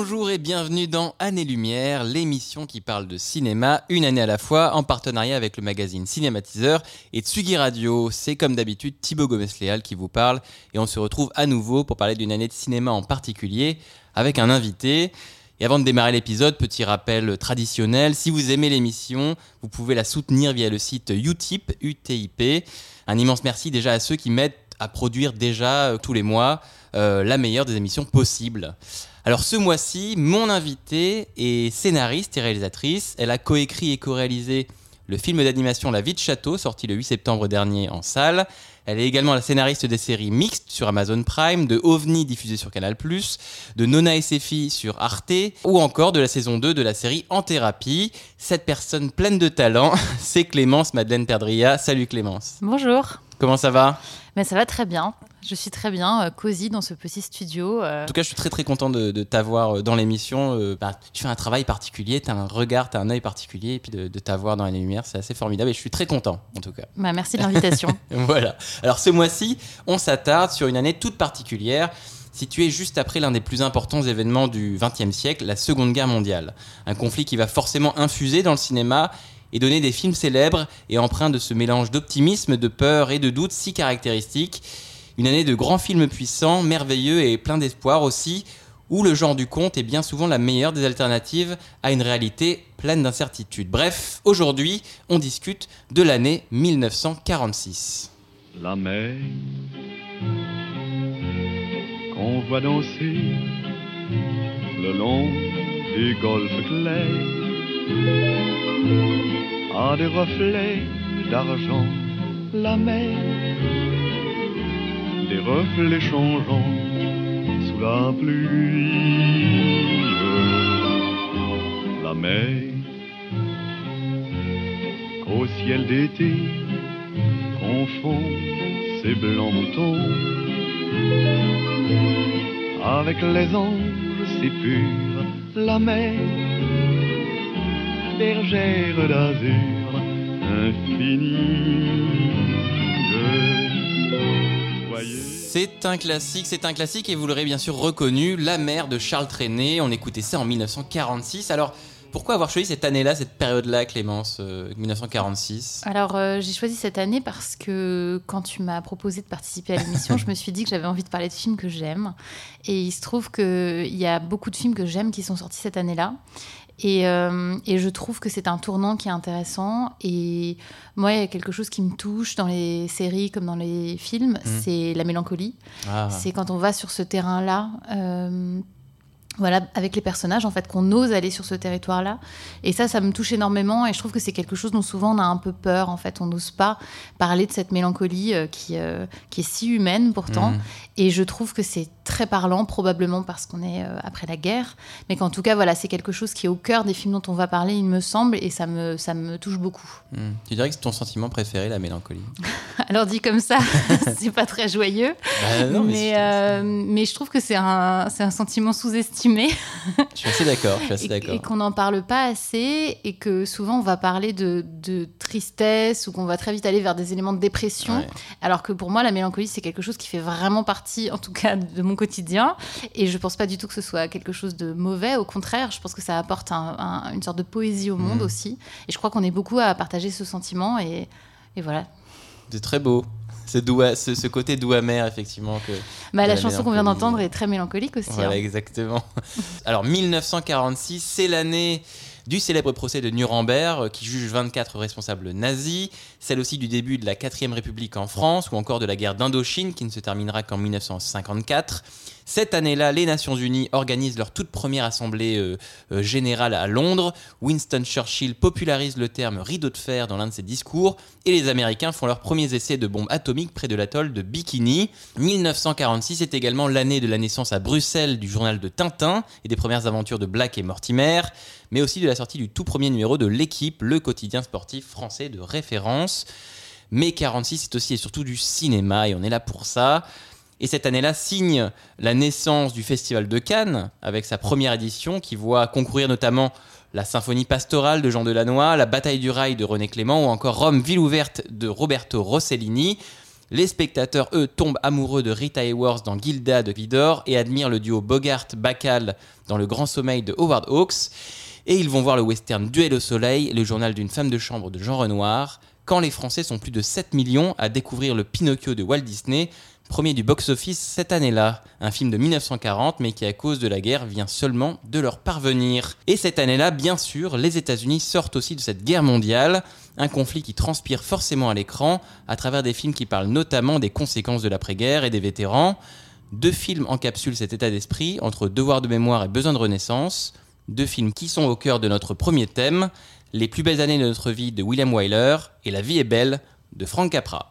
Bonjour et bienvenue dans Année Lumière, l'émission qui parle de cinéma une année à la fois en partenariat avec le magazine Cinématiseur et Tsugi Radio. C'est comme d'habitude Thibaut Gomez-Léal qui vous parle et on se retrouve à nouveau pour parler d'une année de cinéma en particulier avec un invité. Et avant de démarrer l'épisode, petit rappel traditionnel, si vous aimez l'émission, vous pouvez la soutenir via le site Utip, UTIP. Un immense merci déjà à ceux qui m'aident à produire déjà euh, tous les mois euh, la meilleure des émissions possibles. Alors ce mois-ci, mon invitée est scénariste et réalisatrice. Elle a coécrit et co-réalisé le film d'animation La vie de château, sorti le 8 septembre dernier en salle. Elle est également la scénariste des séries Mixtes sur Amazon Prime, de OVNI diffusé sur Canal+, de Nona et ses filles sur Arte, ou encore de la saison 2 de la série En thérapie. Cette personne pleine de talent, c'est Clémence Madeleine Perdria. Salut Clémence. Bonjour. Comment ça va? Mais ça va très bien. Je suis très bien, euh, cosy dans ce petit studio. euh. En tout cas, je suis très très content de, de t'avoir euh, dans l'émission. Euh, bah, tu fais un travail particulier, tu as un regard, tu as un œil particulier, et puis de, de t'avoir dans les lumières, c'est assez formidable et je suis très content en tout cas. Bah, merci de l'invitation. voilà. Alors ce mois-ci, on s'attarde sur une année toute particulière, située juste après l'un des plus importants événements du XXe siècle, la Seconde Guerre mondiale. Un conflit qui va forcément infuser dans le cinéma et donner des films célèbres et empreints de ce mélange d'optimisme, de peur et de doute si caractéristique. Une année de grands films puissants, merveilleux et plein d'espoir aussi, où le genre du conte est bien souvent la meilleure des alternatives à une réalité pleine d'incertitudes. Bref, aujourd'hui, on discute de l'année 1946. La mer qu'on voit danser le long des golfes clairs a des reflets d'argent. La mer, des reflets changeants sous la pluie. La mer qu'au ciel d'été confond ces blancs moutons avec les anges si purs, la mer, bergère d'azur infinie. C'est un classique, c'est un classique et vous l'aurez bien sûr reconnu, La mer de Charles Trenet. On écoutait ça en 1946. Alors, pourquoi avoir choisi cette année-là, cette période-là, Clémence, euh, 1946 Alors, euh, j'ai choisi cette année parce que quand tu m'as proposé de participer à l'émission, je me suis dit que j'avais envie de parler de films que j'aime. Et il se trouve qu'il y a beaucoup de films que j'aime qui sont sortis cette année-là. Et, euh, et je trouve que c'est un tournant qui est intéressant. Et moi, il y a quelque chose qui me touche dans les séries comme dans les films, c'est la mélancolie. Ah. C'est quand on va sur ce terrain-là. euh, voilà, avec les personnages, en fait, qu'on ose aller sur ce territoire-là. Et ça, ça me touche énormément. Et je trouve que c'est quelque chose dont souvent on a un peu peur. En fait, on n'ose pas parler de cette mélancolie euh, qui, euh, qui est si humaine pourtant. Mhm. Et je trouve que c'est très parlant, probablement parce qu'on est euh, après la guerre. Mais qu'en tout cas, voilà, c'est quelque chose qui est au cœur des films dont on va parler, il me semble. Et ça me, ça me touche beaucoup. Hmm. Tu dirais que c'est ton sentiment préféré, la mélancolie? Alors dit comme ça, c'est pas très joyeux. Bah, non, mais mais, euh, mais je trouve que c'est un, c'est un sentiment sous-estimé. Je suis assez d'accord, je suis assez et, qu'on n'en parle pas assez et que souvent on va parler de, de tristesse ou qu'on va très vite aller vers des éléments de dépression. Ouais. Alors que pour moi, la mélancolie, c'est quelque chose qui fait vraiment partie, en tout cas, de mon quotidien. Et je pense pas du tout que ce soit quelque chose de mauvais. Au contraire, je pense que ça apporte un- un- une sorte de poésie au monde Mhm. aussi. Et je crois qu'on est beaucoup à partager ce sentiment. Et, et voilà. C'est très beau. Ce, doux, ce, ce côté doux amer, effectivement. Que, Bah, la la chanson qu'on vient d'entendre est très mélancolique aussi. Voilà, hein. exactement. Alors, 1946, c'est l'année du célèbre procès de Nuremberg euh, qui juge 24 responsables nazis, celle aussi du début de la 4ème République en France ou encore de la guerre d'Indochine qui ne se terminera qu'en 1954. Cette année-là, les Nations Unies organisent leur toute première assemblée euh, euh, générale à Londres. Winston Churchill popularise le terme rideau de fer dans l'un de ses discours et les Américains font leurs premiers essais de bombes atomiques près de l'atoll de Bikini. 1946 est également l'année de la naissance à Bruxelles du journal de Tintin et des premières aventures de Black et Mortimer, mais aussi de la sortie du tout premier numéro de L'équipe, le quotidien sportif français de référence. Mais 46, c'est aussi et surtout du cinéma et on est là pour ça. Et cette année-là signe la naissance du Festival de Cannes, avec sa première édition qui voit concourir notamment la Symphonie pastorale de Jean Delannoy, la Bataille du Rail de René Clément ou encore Rome, ville ouverte de Roberto Rossellini. Les spectateurs, eux, tombent amoureux de Rita Hayworth dans Gilda de Vidor et admirent le duo Bogart-Bacall dans Le Grand Sommeil de Howard Hawks. Et ils vont voir le western Duel au Soleil, le journal d'une femme de chambre de Jean Renoir, quand les Français sont plus de 7 millions à découvrir le Pinocchio de Walt Disney, premier du box-office cette année-là. Un film de 1940, mais qui à cause de la guerre vient seulement de leur parvenir. Et cette année-là, bien sûr, les États-Unis sortent aussi de cette guerre mondiale, un conflit qui transpire forcément à l'écran, à travers des films qui parlent notamment des conséquences de l'après-guerre et des vétérans. Deux films encapsulent cet état d'esprit entre devoir de mémoire et besoin de renaissance. Deux films qui sont au cœur de notre premier thème, les plus belles années de notre vie de William Wyler et La vie est belle de Frank Capra.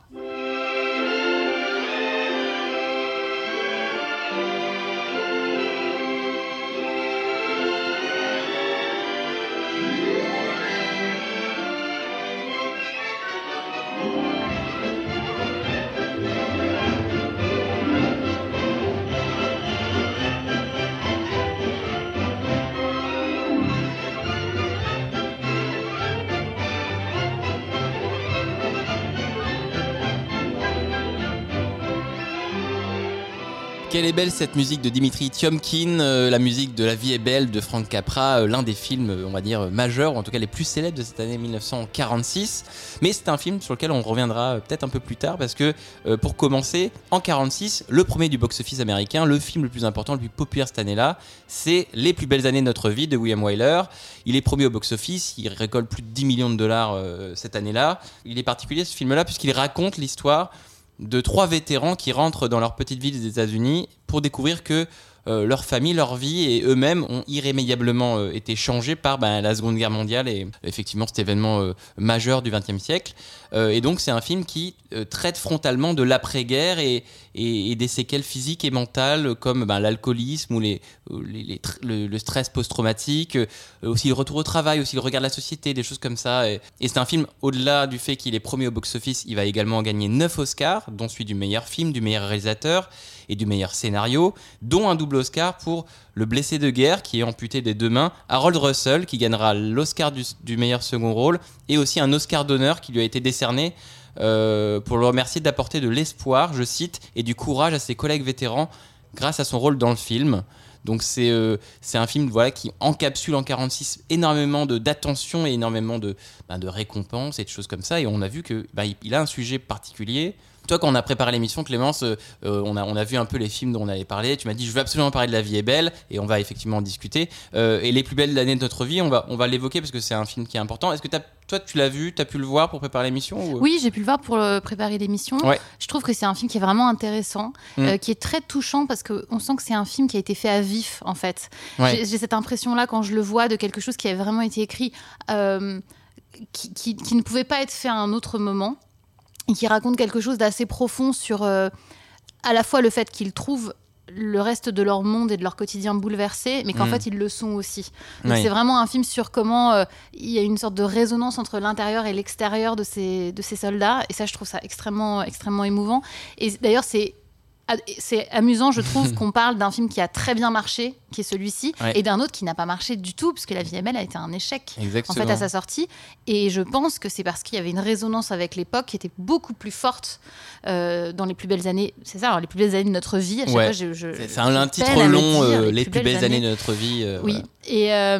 Belle cette musique de Dimitri Tiomkin, euh, la musique de La vie est belle de Frank Capra, euh, l'un des films, euh, on va dire, majeurs, ou en tout cas les plus célèbres de cette année 1946. Mais c'est un film sur lequel on reviendra peut-être un peu plus tard, parce que pour commencer, en 46, le premier du box-office américain, le film le plus important, le plus populaire cette année-là, c'est Les plus belles années de notre vie de William Wyler. Il est premier au box-office, il récolte plus de 10 millions de dollars cette année-là. Il est particulier ce film-là, puisqu'il raconte l'histoire de trois vétérans qui rentrent dans leur petite ville des États-Unis pour découvrir que euh, leur famille, leur vie et eux-mêmes ont irrémédiablement euh, été changés par ben, la Seconde Guerre mondiale et effectivement cet événement euh, majeur du XXe siècle. Et donc c'est un film qui traite frontalement de l'après-guerre et, et- des séquelles physiques et mentales comme ben, l'alcoolisme ou le, stress post-traumatique, euh, aussi le retour au travail, aussi le regard de la société, des choses comme ça. Et, et c'est un film, au-delà du fait qu'il est premier au box-office, il va également gagner 9 Oscars, dont celui du meilleur film, du meilleur réalisateur et du meilleur scénario, dont un double Oscar pour Le blessé de guerre, qui est amputé des deux mains, Harold Russell, qui gagnera l'Oscar du, du meilleur second rôle, et aussi un Oscar d'honneur qui lui a été décerné euh, pour le remercier d'apporter de l'espoir, je cite, et du courage à ses collègues vétérans grâce à son rôle dans le film. Donc c'est euh, un film voilà, qui encapsule en 46 énormément d'attention et énormément de, ben, de récompenses et de choses comme ça. Et on a vu que ben, il a un sujet particulier. Toi, quand on a préparé l'émission, Clémence, euh, euh, on, a, on a vu un peu les films dont on allait parler. Tu m'as dit, je veux absolument parler de La vie est belle, et on va effectivement en discuter. Euh, et Les plus belles années de notre vie, on va, on va l'évoquer parce que c'est un film qui est important. Est-ce que toi, tu l'as vu, tu as pu le voir pour préparer l'émission ou- Oui, j'ai pu le voir pour préparer l'émission. Ouais. Je trouve que c'est un film qui est vraiment intéressant, Mm. euh, qui est très touchant parce qu'on sent que c'est un film qui a été fait à vif, en fait. Ouais. J'ai cette impression-là quand je le vois de quelque chose qui a vraiment été écrit, qui, qui- qui ne pouvait pas être fait à un autre moment, et qui raconte quelque chose d'assez profond sur euh, à la fois le fait qu'ils trouvent le reste de leur monde et de leur quotidien bouleversé, mais qu'en Mm. fait ils le sont aussi. Donc c'est vraiment un film sur comment euh, il y a une sorte de résonance entre l'intérieur et l'extérieur de ces, de ces soldats, et ça je trouve ça extrêmement, extrêmement émouvant. Et d'ailleurs c'est c'est amusant, je trouve, qu'on parle d'un film qui a très bien marché, qui est celui-ci, Ouais. et d'un autre qui n'a pas marché du tout, puisque La vie est belle a été un échec en fait à sa sortie. Et je pense que c'est parce qu'il y avait une résonance avec l'époque qui était beaucoup plus forte euh, dans les plus belles années. C'est ça, alors, les plus belles années de notre vie. Ouais. C'est un, titre long, dire euh, Les plus belles années de notre vie. euh, oui, voilà.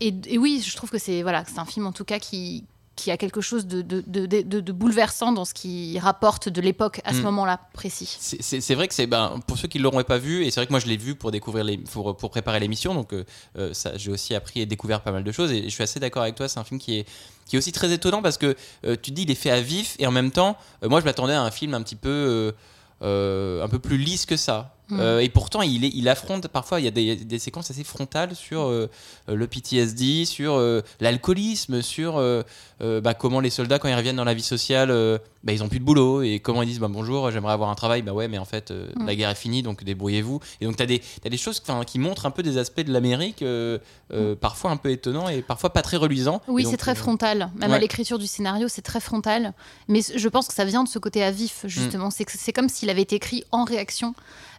et, et, et oui, je trouve que c'est voilà, que c'est un film en tout cas qui, qui a quelque chose de, de, de, de- de bouleversant dans ce qui rapporte de l'époque à ce Mm. moment-là précis. C'est- vrai que c'est ben, pour ceux qui ne l'auraient pas vu, et c'est vrai que moi je l'ai vu pour découvrir les, pour, pour préparer l'émission, donc euh, euh, j'ai aussi appris et découvert pas mal de choses, et je suis assez d'accord avec toi. C'est un film qui est qui est aussi très étonnant parce que euh, tu dis il est fait à vif, et en même temps, euh, moi je m'attendais à un film un petit peu euh, un peu plus lisse que ça. Mm. Euh, et pourtant, il, est, il affronte parfois, il y a des, des séquences assez frontales sur euh, le PTSD, sur euh, l'alcoolisme, sur euh, euh, bah, comment les soldats, quand ils reviennent dans la vie sociale, euh, bah, ils ont plus de boulot. Et comment ils disent bah, bonjour, j'aimerais avoir un travail. Bah ouais, mais en fait, euh, Mm. la guerre est finie, donc débrouillez-vous. Et donc, tu as, des t'as des choses qui montrent un peu des aspects de l'Amérique, euh, euh, parfois un peu étonnants et parfois pas très reluisants. Oui, c'est très frontal. Même ouais. à l'écriture du scénario, c'est très frontal. Mais je pense que ça vient de ce côté à vif, Mm. justement. C'est que C'est comme s'il avait été écrit en réaction.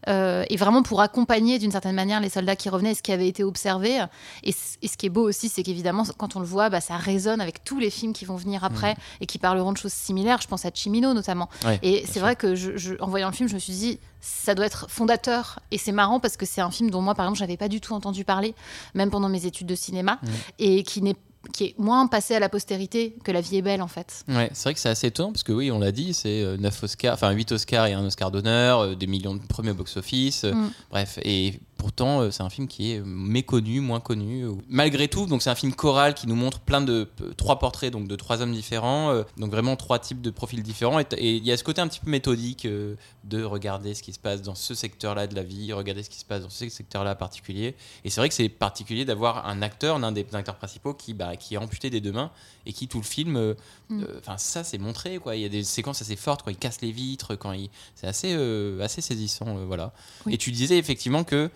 euh, et vraiment pour accompagner d'une certaine manière les soldats qui revenaient et ce qui avait été observé. Et ce qui est beau aussi, c'est qu'évidemment, quand on le voit, bah, ça résonne avec tous les films qui vont venir après et qui parleront de choses similaires. Je pense à Chimino notamment. Mm. ouais, Et c'est vrai que je, je- en voyant le film, je me suis dit, ça doit être fondateur. Et c'est marrant parce que c'est un film dont moi, par exemple, j'avais pas du tout entendu parler, même pendant mes études de cinéma, Mm. et qui n'est qui est moins passé à la postérité que La vie est belle en fait. Ouais, c'est vrai que c'est assez étonnant parce que oui, on l'a dit, c'est euh, 9 Oscars, enfin 8 Oscars et un Oscar d'honneur, euh, des millions de premiers box-office, euh, Mm. bref. Et pourtant, euh, c'est un film qui est méconnu, moins connu. Malgré tout, donc c'est un film choral qui nous montre plein de euh, trois portraits donc de trois hommes différents, euh, donc vraiment trois types de profils différents. Et il y a ce côté un petit peu méthodique de regarder ce qui se passe dans ce secteur-là de la vie, regarder ce qui se passe dans ce secteur-là particulier. Et c'est vrai que c'est particulier d'avoir un acteur, l'un des acteurs principaux, qui, bah, qui est amputé des deux mains et qui tout le film, euh, Mm. euh, enfin ça c'est montré quoi. Il y a des séquences assez fortes quand il casse les vitres, quand il, c'est assez euh, assez saisissant, voilà. Oui. Et tu disais effectivement que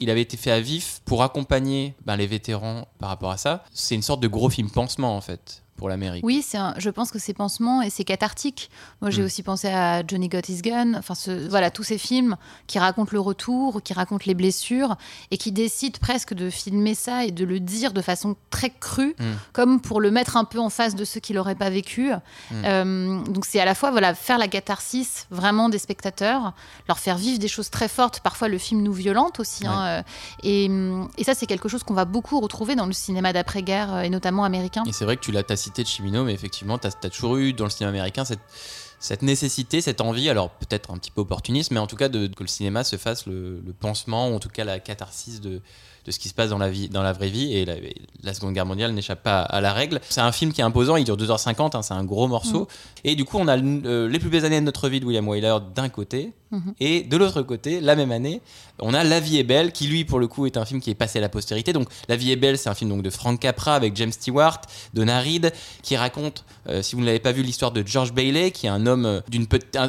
il avait été fait à vif pour accompagner ben, les vétérans par rapport à ça. C'est une sorte de gros film pansement en fait pour l'Amérique. Oui, c'est je pense que c'est pansement et c'est cathartique. Moi, j'ai Mm. aussi pensé à Johnny Got His Gun, enfin, ce- voilà, tous ces films qui racontent le retour, qui racontent les blessures et qui décident presque de filmer ça et de le dire de façon très crue, Mm. comme pour le mettre un peu en face de ceux qui l'auraient pas vécu. Mm. Euh, donc, c'est à la fois voilà, faire la catharsis vraiment des spectateurs, leur faire vivre des choses très fortes. Parfois, le film nous violente aussi. hein, euh, et, et ça, c'est quelque chose qu'on va beaucoup retrouver dans le cinéma d'après-guerre euh, et notamment américain. Et c'est vrai que tu l'as de Chimino, mais effectivement, tu as, toujours eu dans le cinéma américain cette, cette nécessité, cette envie, alors peut-être un petit peu opportuniste, mais en tout cas que le cinéma se fasse le pansement, ou en tout cas la catharsis de, de ce qui se passe dans la, vie, dans la vraie vie. Et la, la Seconde Guerre mondiale n'échappe pas à la règle. C'est un film qui est imposant, il dure 2h50, hein, c'est un gros morceau. Et du coup, on a euh, Les plus belles années de notre vie de William Wyler d'un côté, Mhm. et de l'autre côté, la même année, on a La vie est belle, qui lui, pour le coup, est un film qui est passé à la postérité. Donc, La vie est belle, c'est un film donc, de Frank Capra avec James Stewart, de Narid, qui raconte, euh, si vous ne l'avez pas vu, l'histoire de George Bailey, qui est un homme euh, d'une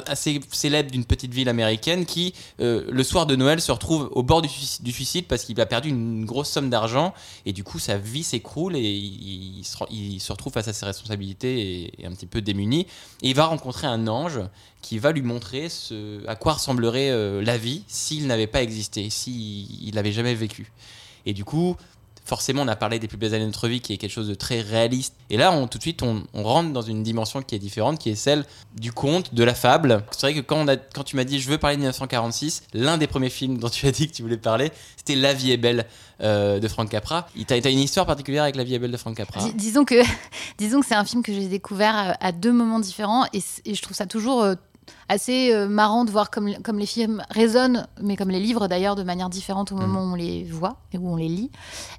assez célèbre d'une petite ville américaine, qui, euh, le soir de Noël, se retrouve au bord du, du suicide parce qu'il a perdu une grosse somme d'argent, et du coup, sa vie s'écroule et il, se, retrouve face à ses responsabilités et, et un petit peu démuni. Et il va rencontrer un ange qui va lui montrer ce, à quoi ressemblerait euh, la vie s'il n'avait pas existé, s'il n'avait jamais vécu. Et du coup, forcément, on a parlé des plus belles années de notre vie, qui est quelque chose de très réaliste. Et là, tout de suite, on, rentre dans une dimension qui est différente, qui est celle du conte, de la fable. C'est vrai que quand, tu m'as dit je veux parler de 1946, l'un des premiers films dont tu as dit que tu voulais parler, c'était La vie est belle euh, de Frank Capra. Tu as, une histoire particulière avec La vie est belle de Frank Capra Dis- disons que, c'est un film que j'ai découvert à, à deux moments différents et je trouve ça toujours euh, assez euh, marrant de voir comme, comme les films résonnent, mais comme les livres d'ailleurs, de manière différente au moment où on les voit et où on les lit.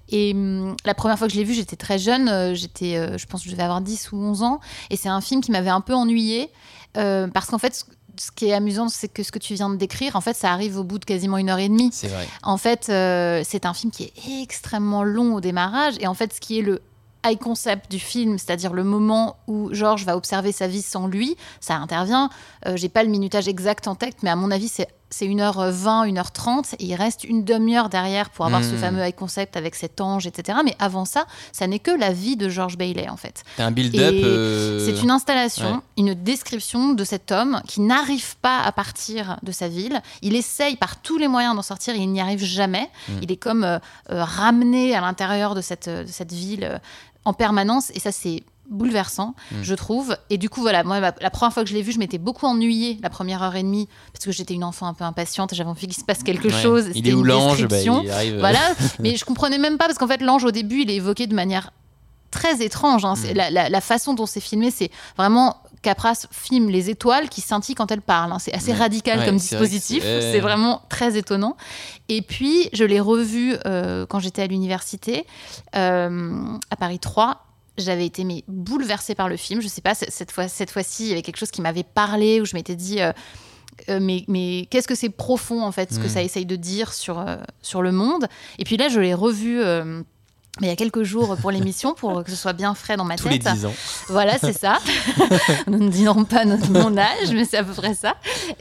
Et hum, la première fois que je l'ai vu, j'étais très jeune, euh, j'étais, euh, je pense que je devais avoir 10 ou 11 ans, et c'est un film qui m'avait un peu ennuyée parce qu'en fait, ce, ce qui est amusant, c'est que ce que tu viens de décrire, en fait, ça arrive au bout de quasiment une heure et demie. C'est vrai. En fait, euh, c'est un film qui est extrêmement long au démarrage. Et en fait, ce qui est le high concept du film, c'est-à-dire le moment où Georges va observer sa vie sans lui, ça intervient. Euh, J'ai pas le minutage exact en tête, mais à mon avis, c'est c'est 1h20, 1h30, et il reste une demi-heure derrière pour avoir ce Mm. fameux high concept avec cet ange, etc. Mais avant ça, ça n'est que la vie de George Bailey, en fait. T'as un build-up. Euh, C'est une installation, ouais. une description de cet homme qui n'arrive pas à partir de sa ville. Il essaye par tous les moyens d'en sortir et il n'y arrive jamais. Mm. Il est comme euh, euh, ramené à l'intérieur de cette, de cette ville en permanence. Et ça, c'est bouleversant, Mm. je trouve. Et du coup, voilà, moi, la première fois que je l'ai vu, je m'étais beaucoup ennuyée la première heure et demie parce que j'étais une enfant un peu impatiente. J'avais envie qu'il se passe quelque ouais. chose. Il est où l'ange? Bah, Voilà, mais je comprenais même pas parce qu'en fait, l'ange au début, il est évoqué de manière très étrange. hein. Mm. la, la- la façon dont c'est filmé, c'est vraiment Capras filme les étoiles qui scintillent quand elles parlent. hein. C'est assez Ouais. radical Ouais, comme dispositif. c'est- ouais. Vraiment très étonnant. Et puis, je l'ai revu euh, quand j'étais à l'université euh, à Paris 3. J'avais été mais, bouleversée par le film. Je sais pas, cette fois, cette fois-ci, il y avait quelque chose qui m'avait parlé où je m'étais dit. euh, mais, mais qu'est-ce que c'est profond en fait, ce que Mm. ça essaye de dire sur, sur le monde. Et puis là, je l'ai revu. Mais il y a quelques jours pour l'émission, pour que ce soit bien frais dans ma Tous les tête. 10 ans. Voilà, c'est ça. Nous ne dirons pas notre, mon âge, mais c'est à peu près ça.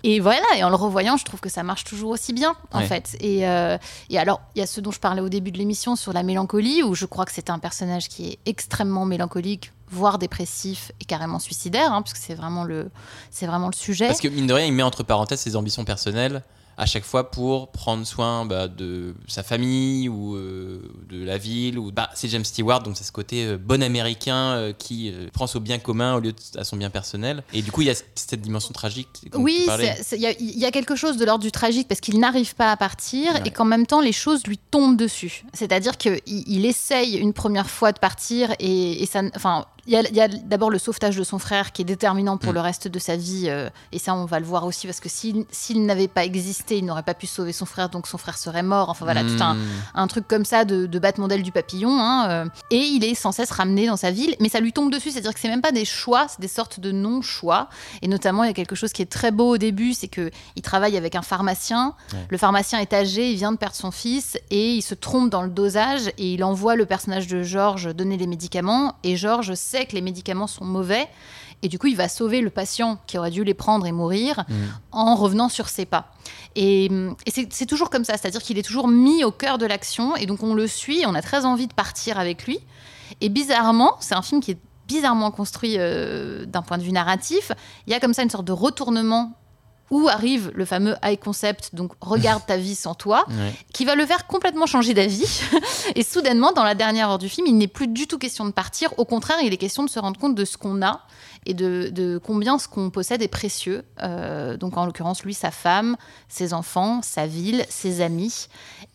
Et voilà, et en le revoyant, je trouve que ça marche toujours aussi bien, en Ouais. fait. Et, euh, et alors, il y a ce dont je parlais au début de l'émission sur la mélancolie, où je crois que c'est un personnage qui est extrêmement mélancolique, voire dépressif et carrément suicidaire, hein, puisque c'est vraiment le, c'est vraiment le sujet. Parce que mine de rien, il met entre parenthèses ses ambitions personnelles à chaque fois pour prendre soin bah, de sa famille ou euh, de la ville. Ou bah, c'est James Stewart, donc c'est ce côté euh, bon américain euh, qui prend son bien commun au lieu de à son bien personnel. Et du coup, il y a cette dimension tragique. Oui, il y, a- il y a quelque chose de l'ordre du tragique parce qu'il n'arrive pas à partir Ouais. et qu'en même temps les choses lui tombent dessus. C'est-à-dire qu'il il essaye une première fois de partir et, et ça, enfin, il y a, d'abord le sauvetage de son frère qui est déterminant pour Mm. le reste de sa vie euh, et ça on va le voir aussi parce que s'il n'avait pas existé, il n'aurait pas pu sauver son frère donc son frère serait mort. Enfin voilà, tout un, un truc comme ça de, de battemodèle du papillon. hein, euh, et il est sans cesse ramené dans sa ville, mais ça lui tombe dessus. C'est-à-dire que c'est même pas des choix, c'est des sortes de non-choix. Et notamment, il y a quelque chose qui est très beau au début, c'est que il travaille avec un pharmacien. Ouais. Le pharmacien est âgé, il vient de perdre son fils et il se trompe dans le dosage et il envoie le personnage de Georges donner les médicaments. Et Georges sait que les médicaments sont mauvais. Et du coup, il va sauver le patient qui aurait dû les prendre et mourir Mm. en revenant sur ses pas. Et, c'est toujours comme ça, c'est-à-dire qu'il est toujours mis au cœur de l'action, et donc on le suit, on a très envie de partir avec lui. Et bizarrement, c'est un film qui est bizarrement construit euh, d'un point de vue narratif. Il y a comme ça une sorte de retournement où arrive le fameux high concept, donc regarde ta vie sans toi, Ouais. qui va le faire complètement changer d'avis. Et soudainement, dans la dernière heure du film, il n'est plus du tout question de partir. Au contraire, il est question de se rendre compte de ce qu'on a et de, de combien ce qu'on possède est précieux. Euh, donc, en l'occurrence, lui, sa femme, ses enfants, sa ville, ses amis.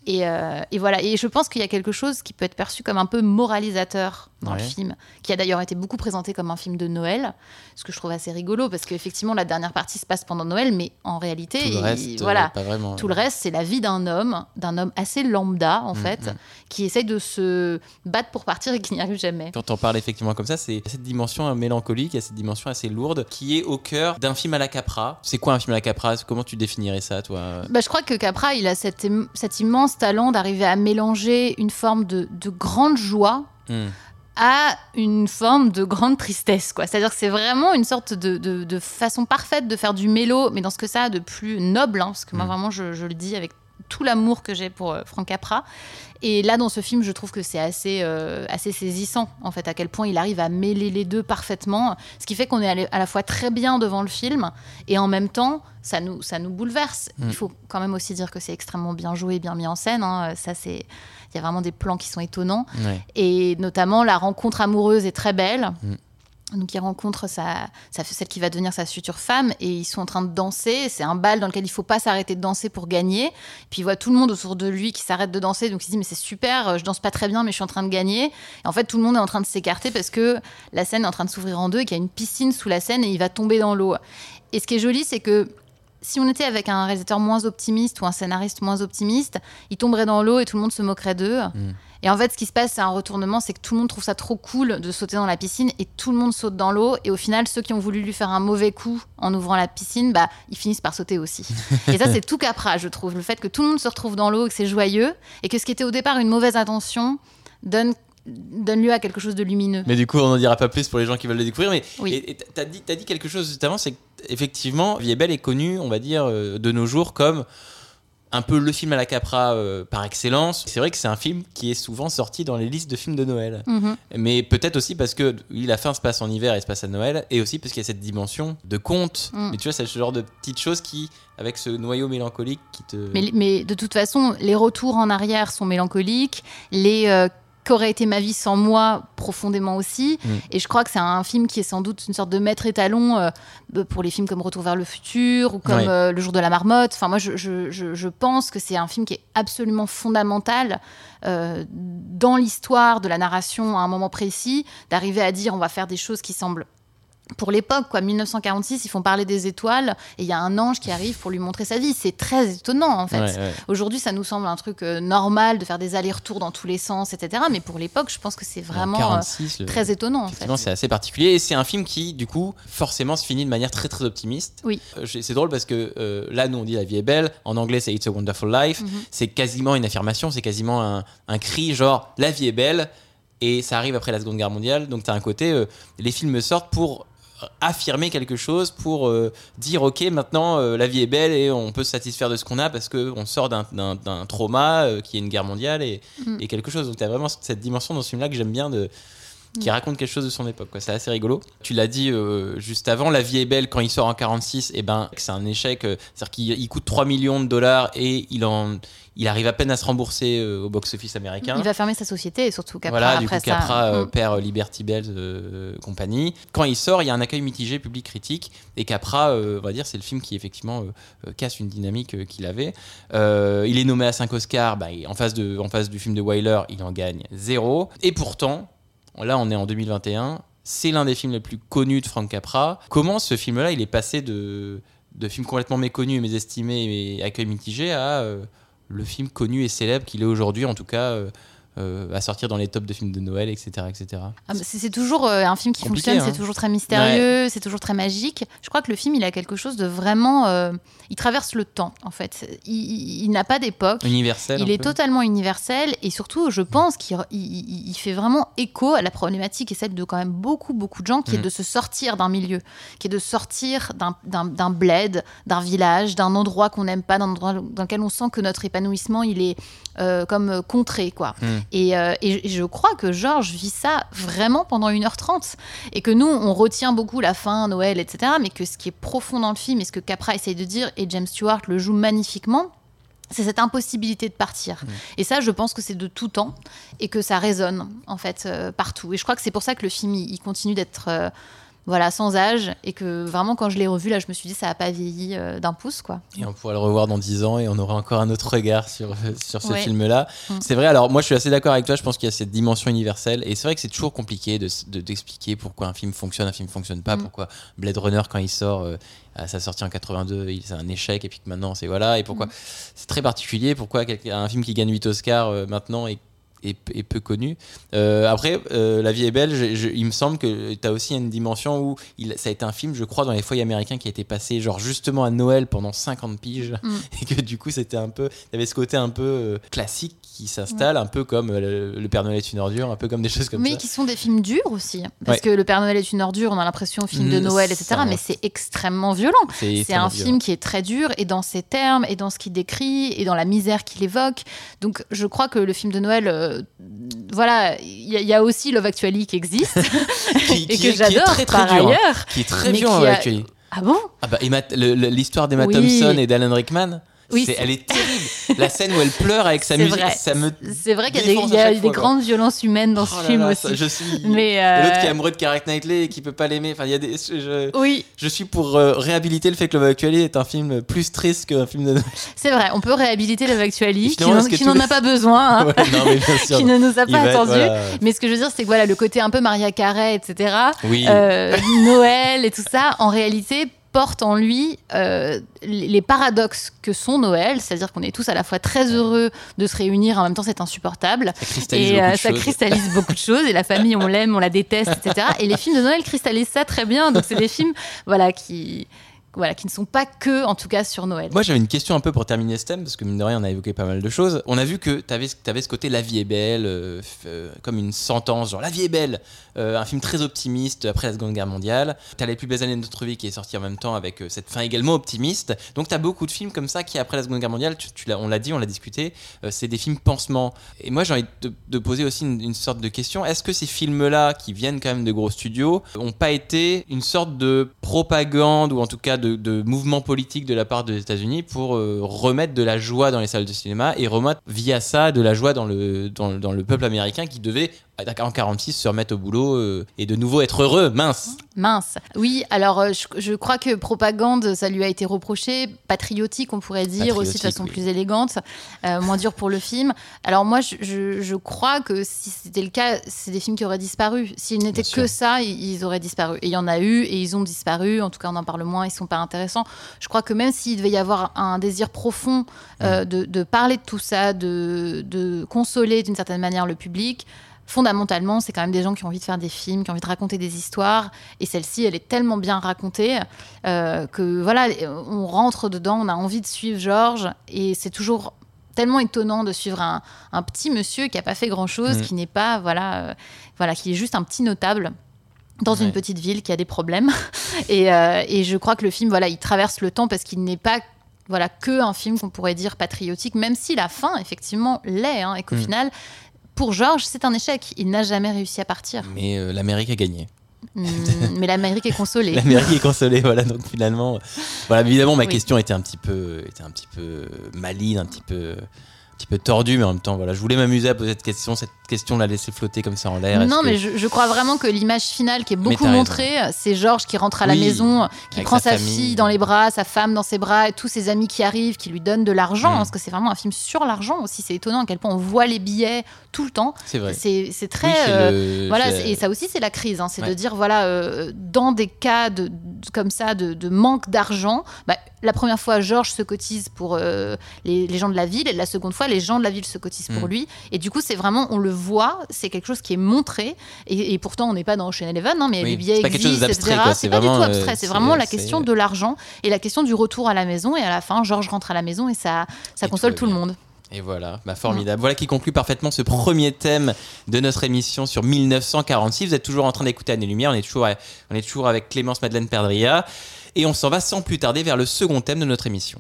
Et, euh, et voilà. Et je pense qu'il y a quelque chose qui peut être perçu comme un peu moralisateur dans le film, qui a d'ailleurs été beaucoup présenté comme un film de Noël, ce que je trouve assez rigolo parce qu'effectivement, la dernière partie se passe pendant Noël, mais en réalité, Tout le il- reste, euh, voilà. pas vraiment. Tout le reste, c'est la vie d'un homme, d'un homme assez lambda, en Mm, fait, mm. qui essaye de se battre pour partir et qui n'y arrive jamais. Quand on parle effectivement comme ça, c'est cette dimension euh, mélancolique, il y a cette dimension assez lourde qui est au cœur d'un film à la Capra. C'est quoi un film à la Capra? Comment tu définirais ça, toi? Bah, je crois que Capra, il a cet, cet immense talent d'arriver à mélanger une forme de, de grande joie Hmm. À une forme de grande tristesse. quoi. C'est-à-dire que c'est vraiment une sorte de, de- de façon parfaite de faire du mélo, mais dans ce que ça a de plus noble, hein, parce que moi Mm. vraiment je, je le dis avec tout l'amour que j'ai pour euh, Frank Capra. Et là, dans ce film, je trouve que c'est assez, euh, assez saisissant, en fait, à quel point il arrive à mêler les deux parfaitement. Ce qui fait qu'on est à la- fois très bien devant le film, et en même temps, ça nous, ça nous bouleverse. Mm. Il faut quand même aussi dire que c'est extrêmement bien joué, bien mis en scène. hein. Ça, c'est. Il y a vraiment des plans qui sont étonnants. Ouais. Et notamment, la rencontre amoureuse est très belle. Mm. Donc, il rencontre sa, celle qui va devenir sa future femme et ils sont en train de danser. C'est un bal dans lequel il faut pas s'arrêter de danser pour gagner. Puis il voit tout le monde autour de lui qui s'arrête de danser. Donc il se dit, mais c'est super, je danse pas très bien, mais je suis en train de gagner. Et en fait, tout le monde est en train de s'écarter parce que la scène est en train de s'ouvrir en deux et qu'il y a une piscine sous la scène et il va tomber dans l'eau. Et ce qui est joli, c'est que si on était avec un réalisateur moins optimiste ou un scénariste moins optimiste, il tomberait dans l'eau et tout le monde se moquerait d'eux. Mm. Et en fait, ce qui se passe, c'est un retournement, c'est que tout le monde trouve ça trop cool de sauter dans la piscine et tout le monde saute dans l'eau. Et au final, ceux qui ont voulu lui faire un mauvais coup en ouvrant la piscine, bah, ils finissent par sauter aussi. et ça, c'est tout Capra, je trouve. Le fait que tout le monde se retrouve dans l'eau, que c'est joyeux et que ce qui était au départ une mauvaise intention donne, donne lieu à quelque chose de lumineux. Mais du coup, on n'en dira pas plus pour les gens qui veulent le découvrir. Mais Oui. t'as dit, t'as dit quelque chose juste avant, c'est qu'effectivement, Vie est belle est connu, on va dire, euh, de nos jours comme un peu le film à la Capra euh, par excellence. C'est vrai que c'est un film qui est souvent sorti dans les listes de films de Noël. Mhm. Mais peut-être aussi parce que oui, la fin se passe en hiver et se passe à Noël, et aussi parce qu'il y a cette dimension de conte. Mm. Mais tu vois, c'est ce genre de petites choses qui, avec ce noyau mélancolique, qui te. Mais, mais de toute façon, les retours en arrière sont mélancoliques. Les euh, qu'aurait été ma vie sans moi profondément aussi. Mm. Et je crois que c'est un film qui est sans doute une sorte de maître étalon euh, pour les films comme Retour vers le futur ou comme euh, Le jour de la marmotte. Enfin, moi, je, je- je- je pense que c'est un film qui est absolument fondamental euh, dans l'histoire de la narration à un moment précis, d'arriver à dire on va faire des choses qui semblent pour l'époque, quoi, 1946, ils font parler des étoiles et il y a un ange qui arrive pour lui montrer sa vie. C'est très étonnant en fait. Ouais, ouais. Aujourd'hui, ça nous semble un truc euh, normal de faire des allers-retours dans tous les sens, etc. Mais pour l'époque, je pense que c'est vraiment euh, 46, le- très étonnant en fait. C'est assez particulier et c'est un film qui, du coup, forcément se finit de manière très très optimiste. Oui. Euh, c'est drôle parce que là, nous on dit la vie est belle. En anglais, c'est It's a Wonderful Life. Mhm. C'est quasiment une affirmation, c'est quasiment un, un cri genre la vie est belle. Et ça arrive après la Seconde Guerre mondiale. Donc, tu as un côté, euh, les films sortent pour affirmer quelque chose, pour euh, dire ok, maintenant euh, la vie est belle et on peut se satisfaire de ce qu'on a parce qu'on sort d'un- trauma euh, qui est une guerre mondiale et, Mm. et quelque chose. Donc, tu as vraiment cette dimension dans ce film-là que j'aime bien de qui Mm. raconte quelque chose de son époque. C'est assez rigolo. Tu l'as dit euh, juste avant, La vie est belle quand il sort en 46, et ben c'est un échec. euh, C'est-à-dire qu'il il coûte 3 millions de dollars et il en il arrive à peine à se rembourser euh, au box-office américain. Il va fermer sa société et surtout Capra voilà, du après coup, ça. Capra euh, Mm. perd Liberty Bell euh, compagnie. Quand il sort, il y a un accueil mitigé public critique et Capra, on va dire, c'est le film qui effectivement casse une dynamique qu'il avait. Il est nommé à 5 Oscars, bah, en face de en face du film de Wyler, il en gagne zéro. Et pourtant, là, on est en 2021. C'est l'un des films les plus connus de Frank Capra. Comment ce film-là, il est passé de, de film complètement méconnu, mésestimé et accueil mitigé à euh, le film connu et célèbre qu'il est aujourd'hui, en tout cas, euh, euh, à sortir dans les tops de films de Noël, etc. etc. Ah, c'est toujours euh, un film qui fonctionne, hein. c'est toujours très mystérieux, c'est toujours très magique. Je crois que le film, il a quelque chose de vraiment. euh, il traverse le temps, en fait. Il, il- il n'a pas d'époque. Universel. Il est peu. totalement universel et surtout, je pense qu'il il- il- il fait vraiment écho à la problématique et celle de quand même beaucoup, beaucoup de gens qui est Mm. de se sortir d'un milieu, qui est de sortir d'un bled, d'un village, d'un endroit qu'on n'aime pas, d'un endroit dans lequel on sent que notre épanouissement, il est euh, comme euh, contré, quoi. Mm. Et, euh, et je- crois que Georges vit ça vraiment pendant 1h30 et que nous, on retient beaucoup la fin, Noël, etc. Mais que ce qui est profond dans le film et ce que Capra essaye de dire, et James Stewart le joue magnifiquement, c'est cette impossibilité de partir. Et ça, je pense que c'est de tout temps et que ça résonne en fait euh, partout. Et je crois que c'est pour ça que le film il, continue d'être voilà sans âge et que vraiment quand je l'ai revu là, je me suis dit ça a pas vieilli euh, d'un pouce quoi. Et on pourra le revoir dans 10 ans et on aura encore un autre regard sur, euh, sur ce Ouais. film-là. Mm. C'est vrai, alors moi je suis assez d'accord avec toi, je pense qu'il y a cette dimension universelle et c'est vrai que c'est toujours compliqué de s- de- d'expliquer pourquoi un film fonctionne, un film fonctionne pas, Mm. pourquoi Blade Runner quand il sort euh, à sa sortie en 82, il- c'est un échec et puis que maintenant c'est voilà, et pourquoi Mm. c'est très particulier, pourquoi un film qui gagne 8 Oscars euh, maintenant est est, est peu connu. Euh, après, euh, La vie est belle, je- je- il me semble que tu as aussi une dimension où il, ça a été un film, je crois, dans les foyers américains qui a été passé genre justement à Noël pendant 50 piges Mm. et que du coup c'était un peu, il y avait ce côté un peu euh, classique qui s'installe, un peu comme euh, le, le Père Noël est une ordure, un peu comme des choses comme mais ça. qui sont des films durs aussi. Parce Ouais. que Le Père Noël est une ordure, on a l'impression film de Noël, etc. ça- Mais c'est extrêmement violent. C'est un violent. film qui est très dur et dans ses termes et dans ce qu'il décrit et dans la misère qu'il évoque. Donc je crois que le film de Noël, euh, voilà, il y, a- il y a aussi Love Actually qui existe Qui- et qui que est- j'adore très, très par dur, hein. ailleurs. qui est très mais violent qui a- actuellement. Ah bon? Ah bah, l'histoire d'Emma Oui. Thompson et d'Alan Rickman, Oui, c'est- elle est terrible. La scène où elle pleure avec sa musique, vrai. ça me. C'est vrai qu'il y a des, y a fois, grandes violences humaines dans Oh ce là film là, aussi. ça, je suis. Mais Et euh, L'autre qui est amoureux de Keira Knightley et qui peut pas l'aimer. Enfin, il y a des. Je, oui, je suis pour euh, réhabiliter le fait que Love Actually est un film plus triste qu'un film de. c'est vrai, on peut réhabiliter Love Actually, qui n'en les- a pas besoin, hein, Ouais, non, mais bien sûr. qui ne nous a pas va- attendu. voilà. Mais ce que je veux dire, c'est que voilà, le côté un peu Maria Carey, etc. Oui. euh, Noël et tout ça, en réalité, porte en lui euh, les paradoxes que sont Noël, c'est-à-dire qu'on est tous à la fois très heureux de se réunir, en même temps c'est insupportable, ça cristallise et euh, ça choses. cristallise beaucoup de choses, et la famille on l'aime, on la déteste, etc. Et les films de Noël cristallisent ça très bien, donc c'est des films voilà, qui, voilà, qui ne sont pas que, en tout cas, sur Noël. Moi, j'avais une question un peu pour terminer ce thème, parce que mine de rien, on a évoqué pas mal de choses. On a vu que tu avais, ce côté La vie est belle, euh, euh, comme une sentence, genre La vie est belle, euh, un film très optimiste après la Seconde Guerre mondiale. Tu as Les plus belles années de notre vie qui est sorti en même temps avec cette fin également optimiste. Donc, tu as beaucoup de films comme ça qui, après la Seconde Guerre mondiale, tu, tu on l'a dit, on l'a discuté, c'est des films pansements. Et moi, j'ai envie de, poser aussi une, sorte de question. Est-ce que ces films-là, qui viennent quand même de gros studios, ont pas été une sorte de propagande ou en tout cas de, mouvement politique de la part des États-Unis pour euh, remettre de la joie dans les salles de cinéma et remettre via ça de la joie dans le peuple américain qui devait en 46 se remettre au boulot euh, et de nouveau être heureux. Mince. Mince. Oui, alors euh, je, je crois que propagande, ça lui a été reproché. Patriotique, on pourrait dire aussi de façon oui. plus élégante, euh, moins dur pour le film. Alors moi, je, je- je crois que si c'était le cas, c'est des films qui auraient disparu. S'ils n'étaient que ça, ils, ils auraient disparu. Et il y en a eu et ils ont disparu. En tout cas, on en parle moins. Ils sont pas intéressants. Je crois que même s'il devait y avoir un désir profond Mm. euh, de, de parler de tout ça, de, de consoler d'une certaine manière le public. Fondamentalement, c'est quand même des gens qui ont envie de faire des films, qui ont envie de raconter des histoires. Et celle-ci, elle est tellement bien racontée euh, que voilà, on rentre dedans, on a envie de suivre Georges. Et c'est toujours tellement étonnant de suivre un, un petit monsieur qui n'a pas fait grand-chose, Mm. qui n'est pas, voilà, euh, voilà, qui est juste un petit notable dans Ouais. une petite ville qui a des problèmes. et, euh, et je crois que le film, voilà, il traverse le temps parce qu'il n'est pas voilà que un film qu'on pourrait dire patriotique, même si la fin effectivement l'est, hein, et qu'au Mm. final, pour Georges, c'est un échec. Il n'a jamais réussi à partir. Mais euh, l'Amérique a gagné. Mm, mais l'Amérique est consolée. L'Amérique est consolée, voilà. Donc finalement, voilà. Évidemment, ma Oui. question était un petit peu, était un petit peu maligne, un petit peu, petit peu tordue, mais en même temps, voilà. Je voulais m'amuser à poser cette question. Cette question la laisser flotter comme ça en l'air. Non, que- mais je, je crois vraiment que l'image finale qui est beaucoup montrée, c'est Georges qui rentre à la Oui, maison, qui prend sa fille dans les bras, sa femme dans ses bras, et tous ses amis qui arrivent, qui lui donnent de l'argent, Mm. parce que c'est vraiment un film sur l'argent aussi. C'est étonnant à quel point on voit les billets tout le temps. C'est vrai. C'est c'est très. Oui, euh, le- Voilà, et ça aussi c'est la crise, hein, c'est Ouais. de dire voilà, euh, dans des cas de, de- comme ça de, de manque d'argent, bah, la première fois Georges se cotise pour euh, les, les gens de la ville, et la seconde fois les gens de la ville se cotisent pour Mm. lui, et du coup c'est vraiment on le voit, c'est quelque chose qui est montré, et, et pourtant on n'est pas dans Ocean Eleven, hein, mais Oui, les billets existent, d'abstrait, etc. C'est pas du tout euh, abstrait, c'est vraiment la question de l'argent et la question du retour à la maison, et à la fin Georges rentre à la maison et ça, ça Et console tout le monde. Et voilà, bah formidable. Voilà qui conclut parfaitement ce premier thème de notre émission sur 1946. Vous êtes toujours en train d'écouter Année Lumière, on est toujours, on est toujours avec Clémence Madeleine Perdria. Et on s'en va sans plus tarder vers le second thème de notre émission.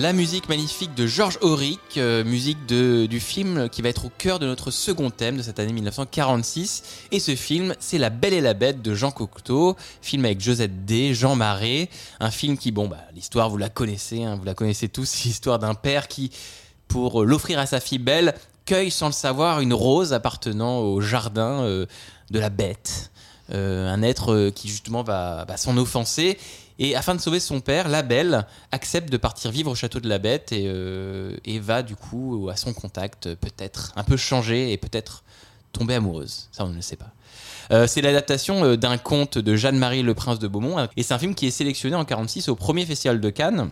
La musique magnifique de Georges Auric, euh, musique du film qui va être au cœur de notre second thème de cette année 1946. Et ce film, c'est La Belle et la Bête de Jean Cocteau, film avec Josette D, Jean Marais, un film qui, bon, bah, l'histoire vous la connaissez, hein, vous la connaissez tous, l'histoire d'un père qui, pour l'offrir à sa fille Belle, cueille sans le savoir une rose appartenant au jardin euh, de la bête. Euh, un être qui justement va s'en offenser. Et afin de sauver son père, la belle accepte de partir vivre au château de la bête et, euh, et va du coup à son contact peut-être un peu changer et peut-être tomber amoureuse. Ça, on ne le sait pas. Euh, c'est l'adaptation euh, d'un conte de Jeanne-Marie Le Prince de Beaumont et c'est un film qui est sélectionné en 46 au premier festival de Cannes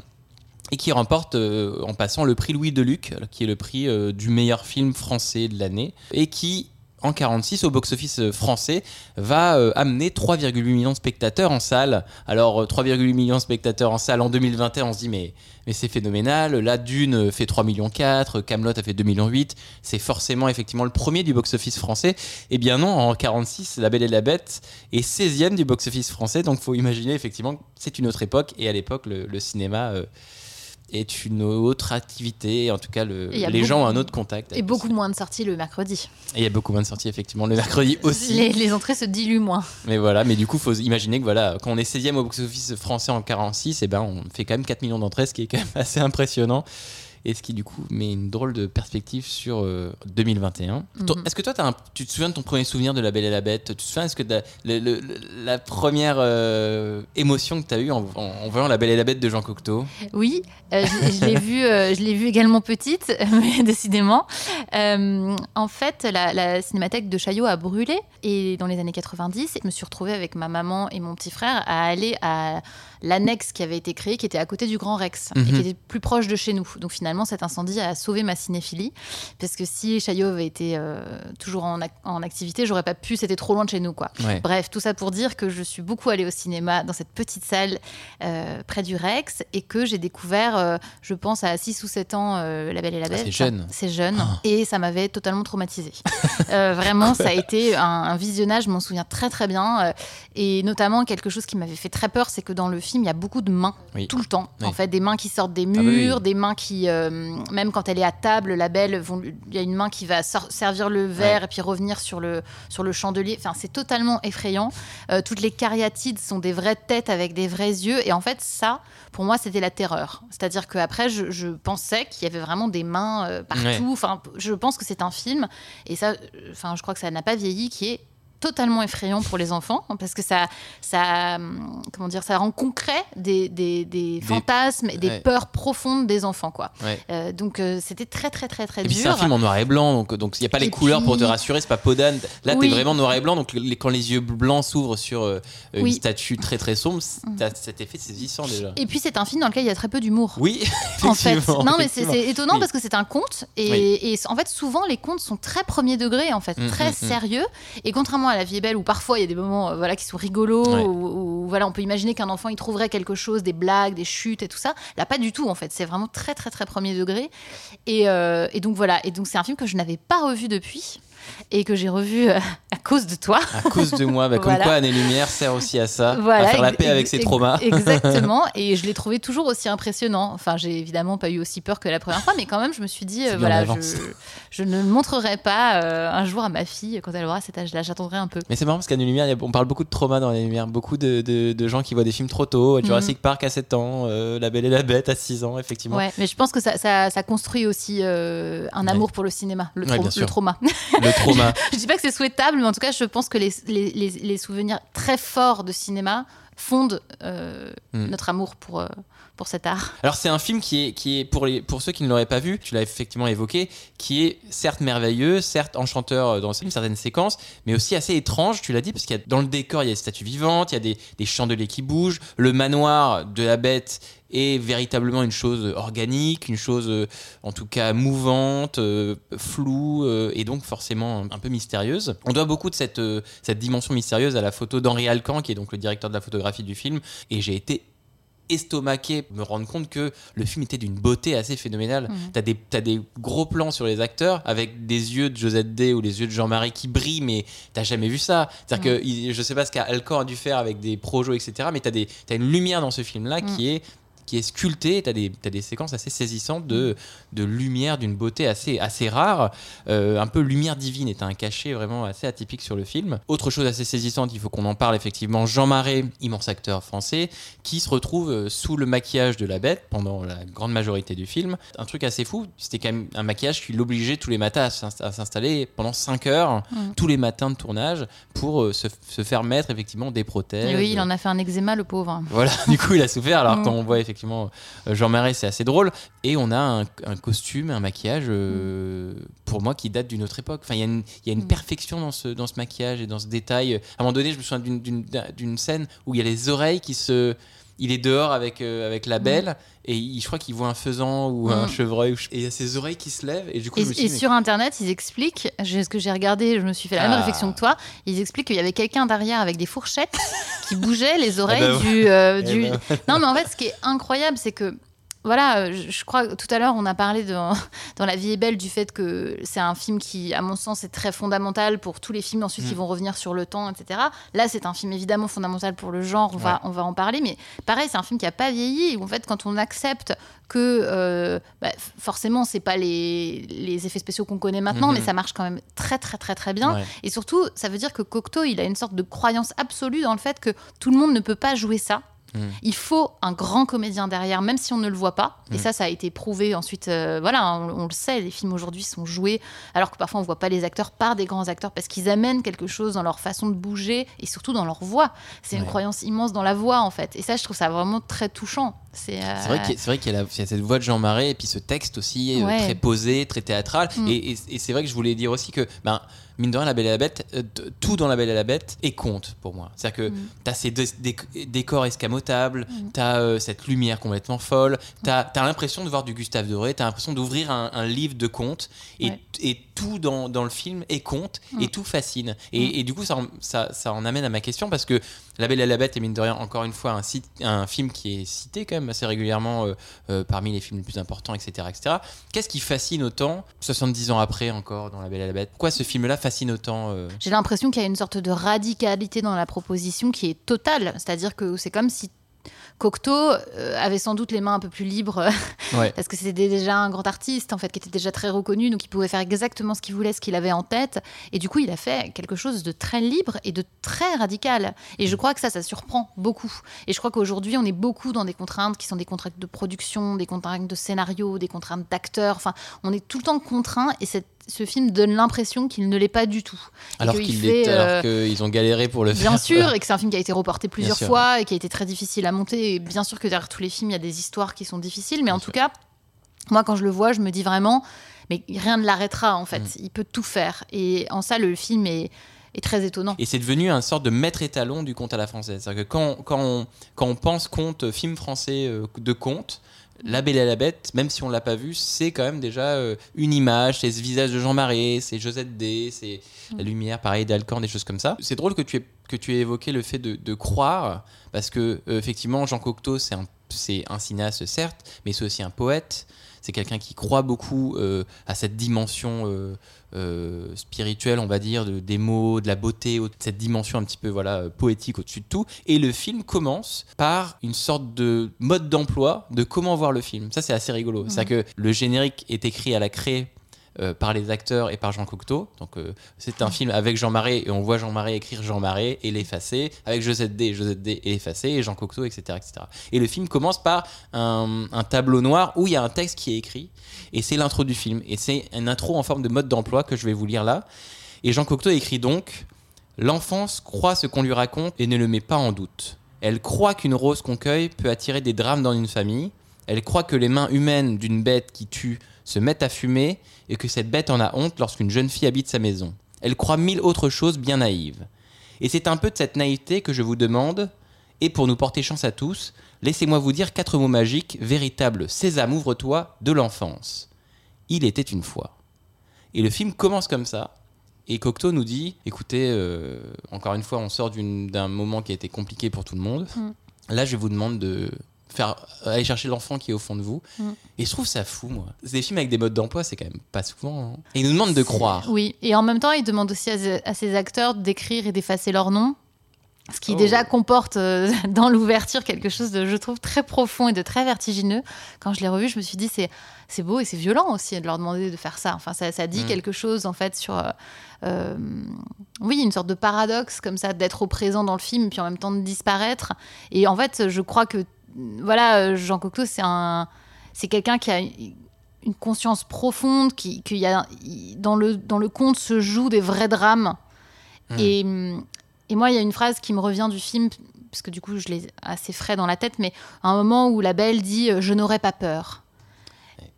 et qui remporte en passant le prix Louis Deluc, qui est le prix du meilleur film français de l'année, et qui en 46 au box-office français va euh, amener 3,8 millions de spectateurs en salle. Alors euh, 3,8 millions de spectateurs en salle en 2021, on se dit mais c'est phénoménal. Là Dune fait 3 millions 4, Camelot a fait 2 millions 8. C'est forcément effectivement le premier du box-office français. Eh bien non, en 46, La Belle et la Bête est 16e du box-office français. Donc faut imaginer effectivement c'est une autre époque et à l'époque le, cinéma euh, est une autre activité. En tout cas, le- il les beaucoup- gens ont un autre contact. Et beaucoup moins de sorties le mercredi. Et il y a beaucoup moins de sorties effectivement le mercredi aussi. Les, les entrées se diluent moins. Mais voilà, mais du coup, faut imaginer que voilà, quand on est 16e au box-office français en 46, et ben on fait quand même 4 millions d'entrées, ce qui est quand même assez impressionnant. Et ce qui du coup met une drôle de perspective sur euh, 2021. Toi- Mhm. Est-ce que toi, as un- tu te souviens de ton premier souvenir de La Belle et la Bête? Tu te souviens, est-ce que le- le- la première euh, émotion que tu as eue en, en- en voyant La Belle et la Bête de Jean Cocteau? Oui, euh, je, je l'ai vu, euh, je l'ai vu également petite, mais décidément. Euh, en fait, la, la cinémathèque de Chaillot a brûlé et dans les années 90, je me suis retrouvée avec ma maman et mon petit frère à aller à l'annexe qui avait été créée, qui était à côté du Grand Rex et Mhm. qui était plus proche de chez nous. Donc finalement cet incendie a sauvé ma cinéphilie. Parce que si Chaillot avait été euh, toujours en, ac- en activité, j'aurais pas pu, c'était trop loin de chez nous. Quoi. Ouais. Bref, tout ça pour dire que je suis beaucoup allée au cinéma dans cette petite salle euh, près du Rex et que j'ai découvert, euh, je pense, à 6 ou 7 ans, La Belle et la Ah, Bête. c'est jeune. C'est jeune. Ah. Et ça m'avait totalement traumatisée. Vraiment, ça a été un, un visionnage, je m'en souviens très très bien. Et notamment, quelque chose qui m'avait fait très peur, c'est que dans le film, il y a beaucoup de mains, Oui. tout le temps. Oui. En fait, des mains qui sortent des bah oui, murs, des mains qui, euh, même quand elle est à table, la belle, il y a une main qui va sor- servir le verre Ouais. et puis revenir sur le, sur le chandelier. Enfin, c'est totalement effrayant. Euh, toutes les cariatides sont des vraies têtes avec des vrais yeux. Et en fait, ça, pour moi, c'était la terreur. C'est-à-dire qu'après, je, je pensais qu'il y avait vraiment des mains euh, partout. Ouais. Enfin, je pense que c'est un film, et ça, enfin, je crois que ça n'a pas vieilli, qui est totalement effrayant pour les enfants parce que ça ça hum, comment dire ça rend concret des, des, des fantasmes et des ouais. peurs profondes des enfants quoi Ouais. Euh, donc euh, c'était très très très très Et puis c'est dur un film en noir et blanc, donc donc il n'y a pas les Et couleurs pour te rassurer, c'est pas Podane. Là, Oui. t'es vraiment noir et blanc, donc les- quand les yeux blancs s'ouvrent sur euh, une Oui. statue très très sombre, t'as cet effet saisissant déjà. et puis c'est un film dans lequel il y a très peu d'humour Oui, en fait. Non, mais c'est étonnant Oui. parce que c'est un conte et, en fait souvent les contes sont très premier degré en fait, Mm, très mm, mm. sérieux. Et contrairement à La Vie est belle où parfois il y a des moments euh, voilà qui sont rigolos, Ouais. où, où, voilà on peut imaginer qu'un enfant il trouverait quelque chose, des blagues, des chutes et tout ça. Là pas du tout en fait, c'est vraiment très très très premier degré. Et, euh, et donc voilà, et donc c'est un film que je n'avais pas revu depuis et que j'ai revu euh, à cause de toi. À cause de moi, bah, comme Voilà. quoi Année Lumière sert aussi à ça, Voilà, à faire la paix avec ses traumas. Exactement, et je l'ai trouvé toujours aussi impressionnant. Enfin, j'ai évidemment pas eu aussi peur que la première fois, mais quand même, je me suis dit, euh, voilà, je, je ne montrerai pas euh, un jour à ma fille quand elle aura cet âge-là. J'attendrai un peu. Mais c'est marrant parce qu'Année Lumière, on parle beaucoup de trauma dans Année Lumière, beaucoup de, de- de gens qui voient des films trop tôt, Jurassic Park à 7 ans, La Belle et la Bête à 6 ans, effectivement. Ouais, mais je pense que ça, ça, ça construit aussi un Ouais. amour pour le cinéma, le, Ouais, sûr. le trauma. Le trauma. je dis pas que c'est souhaitable, mais en tout cas, je pense que les, les, les- les souvenirs très forts de cinéma fondent euh, Mm. notre amour pour, euh, cet art. Alors c'est un film qui est, qui est pour, les, pour ceux qui ne l'auraient pas vu, tu l'as effectivement évoqué, qui est certes merveilleux, certes enchanteur euh, dans certaines séquences, mais aussi assez étrange, tu l'as dit, parce qu'il y a dans le décor, il y a des statues vivantes, il y a des, des chandeliers qui bougent, le manoir de la bête est véritablement une chose organique, une chose euh, en tout cas mouvante, euh, floue et donc forcément un peu mystérieuse. On doit beaucoup de cette, cette dimension mystérieuse à la photo d'Henri Alcan, qui est donc le directeur de la photographie du film, et j'ai été estomaqué me rendre compte que le film était d'une beauté assez phénoménale. T'as des, des gros plans sur les acteurs avec des yeux de Josette D ou les yeux de Jean-Marie qui brillent, mais t'as jamais vu ça. C'est-à-dire que je sais pas ce qu'Alcan a dû faire avec des projets, etc. Mais t'as, une lumière dans ce film-là qui est qui est sculptée, t'as des, t'as des séquences assez saisissantes de, de lumière d'une beauté assez, assez rare, euh, un peu lumière divine, t'as un cachet vraiment assez atypique sur le film. Autre chose assez saisissante, il faut qu'on en parle effectivement, Jean Marais, immense acteur français, qui se retrouve euh, sous le maquillage de la bête pendant la grande majorité du film. Un truc assez fou, c'était quand même un maquillage qui l'obligeait tous les matins à s'inst- à s'installer pendant 5 heures, tous les matins de tournage, pour euh, se, se faire mettre effectivement des prothèses. Et oui, il en a fait un eczéma, le pauvre. Voilà, du coup, il a souffert. Alors, Mm. quand on voit effectivement euh, Jean Marais, c'est assez drôle. Et on a un, un costume, un maquillage, euh, pour moi, qui date d'une autre époque. Enfin, il y a une, il y a une Mm. perfection dans ce, dans ce maquillage et dans ce détail. À un moment donné, je me souviens d'une scène où il y a les oreilles qui se. Il est dehors avec, euh, avec la belle et il- je crois qu'il voit un faisan ou un Mm. chevreuil ou je- et il y a ses oreilles qui se lèvent et du coup Et, je me suis et dit, mais- sur Internet, ils expliquent, j'ai- ce que j'ai regardé, je me suis fait la même Ah. réflexion que toi, ils expliquent qu'il y avait quelqu'un derrière avec des fourchettes qui bougeait les oreilles ben du... euh, Eh du- ben. Non, mais en fait, ce qui est incroyable, c'est que... Voilà, euh, je crois que tout à l'heure, on a parlé dans, dans La vie est belle du fait que c'est un film qui, à mon sens, est très fondamental pour tous les films ensuite Mm. qui vont revenir sur le temps, etc. Là, c'est un film évidemment fondamental pour le genre, on, va, on va en parler, mais pareil, c'est un film qui n'a pas vieilli. où, En fait, quand on accepte que euh, bah, forcément, c'est pas les, les effets spéciaux qu'on connaît maintenant, mais ça marche quand même très, très, très, très bien. Ouais. Et surtout, ça veut dire que Cocteau, il a une sorte de croyance absolue dans le fait que tout le monde ne peut pas jouer ça. Mm. Il faut un grand comédien derrière, même si on ne le voit pas. Et Mm. ça, ça a été prouvé ensuite. euh, voilà, on, on le sait, les films aujourd'hui sont joués, alors que parfois on voit pas les acteurs par des grands acteurs parce qu'ils amènent quelque chose dans leur façon de bouger et surtout dans leur voix. C'est une croyance immense dans la voix en fait. Et ça, je trouve ça vraiment très touchant. C'est euh, vrai qu'il y a- y, y cette voix de Jean Marais et puis ce texte aussi euh, très posé, très théâtral. Mm. Et, et- et c'est vrai que je voulais dire aussi que ben, mine de rien, La Belle et la Bête, euh, tout dans La Belle et la Bête est conte pour moi. C'est-à-dire que Mm. tu as ces dé- décors escamotables, tu as cette lumière complètement folle, tu as, l'impression de voir du Gustave Doré, tu as l'impression d'ouvrir un, un livre de contes, et, Ouais. et tout dans, dans le film est Mm. et tout fascine. Et, et du coup, ça, en- ça, ça en amène à ma question, parce que La Belle et la Bête est mine de rien, encore une fois, un, site, un film qui est cité quand même assez régulièrement euh, euh, parmi les films les plus importants, etc. etc. Qu'est-ce qui fascine autant, 70 ans après encore, dans La Belle et la Bête? Pourquoi ce film-là fascine autant euh, J'ai l'impression qu'il y a une sorte de radicalité dans la proposition qui est totale. C'est-à-dire que c'est comme si Cocteau euh, avait sans doute les mains un peu plus libres Ouais. parce que c'était déjà un grand artiste en fait qui était déjà très reconnu donc il pouvait faire exactement ce qu'il voulait ce qu'il avait en tête. Et du coup il a fait quelque chose de très libre et de très radical. Et je crois que ça ça surprend beaucoup. Et je crois qu'aujourd'hui on est beaucoup dans des contraintes qui sont des contraintes de production des contraintes de scénario des contraintes d'acteurs. Enfin on est tout le temps contraint et cette- ce film donne l'impression qu'il ne l'est pas du tout. Alors qu'ils euh, alors qu'ils ont galéré pour le faire. Bien sûr, et que c'est un film qui a été reporté plusieurs fois et qui a été très difficile à monter. Et bien sûr que derrière tous les films, il y a des histoires qui sont difficiles, mais en tout cas, moi, quand je le vois, je me dis vraiment, mais rien ne l'arrêtera en fait. Mm. Il peut tout faire. Et en ça, le film est, est très étonnant. Et c'est devenu un sorte de maître étalon du conte à la française. C'est-à-dire que quand, quand, on, quand on pense conte, film français euh, de conte, La Belle et la Bête, même si on l'a pas vu, c'est quand même déjà euh, une image, c'est ce visage de Jean Marais, c'est Josette D, c'est la lumière, pareil, d'Alcan, des choses comme ça. C'est drôle que tu aies, que tu aies évoqué le fait de, de croire, parce que euh, effectivement, Jean Cocteau, c'est un, c'est un cinéaste, certes, mais c'est aussi un poète. C'est quelqu'un qui croit beaucoup euh, à cette dimension euh, euh, spirituelle, on va dire, de, des mots, de la beauté, au- cette dimension un petit peu voilà poétique au-dessus de tout. Et le film commence par une sorte de mode d'emploi de comment voir le film. Ça, c'est assez rigolo. C'est-à-dire que le générique est écrit à la craie euh, par les acteurs et par Jean Cocteau. Donc euh, c'est un film avec Jean Marais et on voit Jean Marais écrire Jean Marais et l'effacer, avec Josette D, Josette D et l'effacer et Jean Cocteau, etc., etc. Et le film commence par un, un tableau noir où il y a un texte qui est écrit et c'est l'intro du film. Et c'est une intro en forme de mode d'emploi que je vais vous lire là. Et Jean Cocteau écrit donc L'enfance croit ce qu'on lui raconte et ne le met pas en doute. Elle croit qu'une rose qu'on cueille peut attirer des drames dans une famille. Elle croit que les mains humaines d'une bête qui tue se mettent à fumer et que cette bête en a honte lorsqu'une jeune fille habite sa maison. Elle croit mille autres choses bien naïves. Et c'est un peu de cette naïveté que je vous demande, et pour nous porter chance à tous, laissez-moi vous dire quatre mots magiques, véritables sésame ouvre-toi de l'enfance. Il était une fois. Et le film commence comme ça. Et Cocteau nous dit, écoutez, euh, encore une fois, on sort d'un moment qui a été compliqué pour tout le monde. Mm. Là, je vous demande de faire aller chercher l'enfant qui est au fond de vous. Mm. Et je trouve ça fou, moi. Des films avec des modes d'emploi, c'est quand même pas souvent. hein. Et il nous demande de croire. Oui, et en même temps, il demande aussi à, ses acteurs d'écrire et d'effacer leur nom. Ce qui Oh. déjà comporte euh, dans l'ouverture quelque chose de, je trouve, très profond et de très vertigineux. Quand je l'ai revu, je me suis dit, c'est, c'est beau et c'est violent aussi de leur demander de faire ça. Enfin, ça, ça dit Mm. quelque chose, en fait, sur. euh, euh, oui, une sorte de paradoxe comme ça, d'être au présent dans le film, puis en même temps de disparaître. Et en fait, je crois que, voilà, Jean Cocteau, c'est un. C'est quelqu'un qui a une conscience profonde, qui, qu'il y a, dans, le, dans le conte se jouent des vrais drames. Mm. Et, et moi, il y a une phrase qui me revient du film, parce que du coup, je l'ai assez frais dans la tête, mais à un moment où la belle dit euh, Je n'aurai pas peur.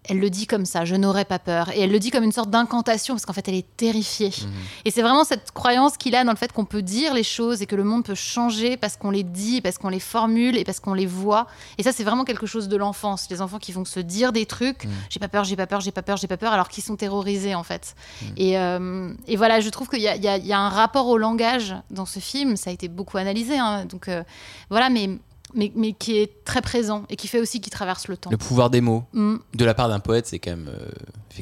Elle le dit comme ça, je n'aurai pas peur. Et elle le dit comme une sorte d'incantation, parce qu'en fait, elle est terrifiée. Mhm. Et c'est vraiment cette croyance qu'il a dans le fait qu'on peut dire les choses et que le monde peut changer parce qu'on les dit, parce qu'on les formule et parce qu'on les voit. Et ça, c'est vraiment quelque chose de l'enfance. Les enfants qui vont se dire des trucs, Mhm. j'ai pas peur, j'ai pas peur, j'ai pas peur, j'ai pas peur, alors qu'ils sont terrorisés en fait. Et, euh, et voilà, je trouve qu'il y, a- il y a- il y a un rapport au langage dans ce film. Ça a été beaucoup analysé, hein. donc euh, voilà, mais, mais, mais qui est très présent et qui fait aussi qu'il traverse le temps. Le pouvoir des mots. Mm. de la part d'un poète, c'est quand même. euh,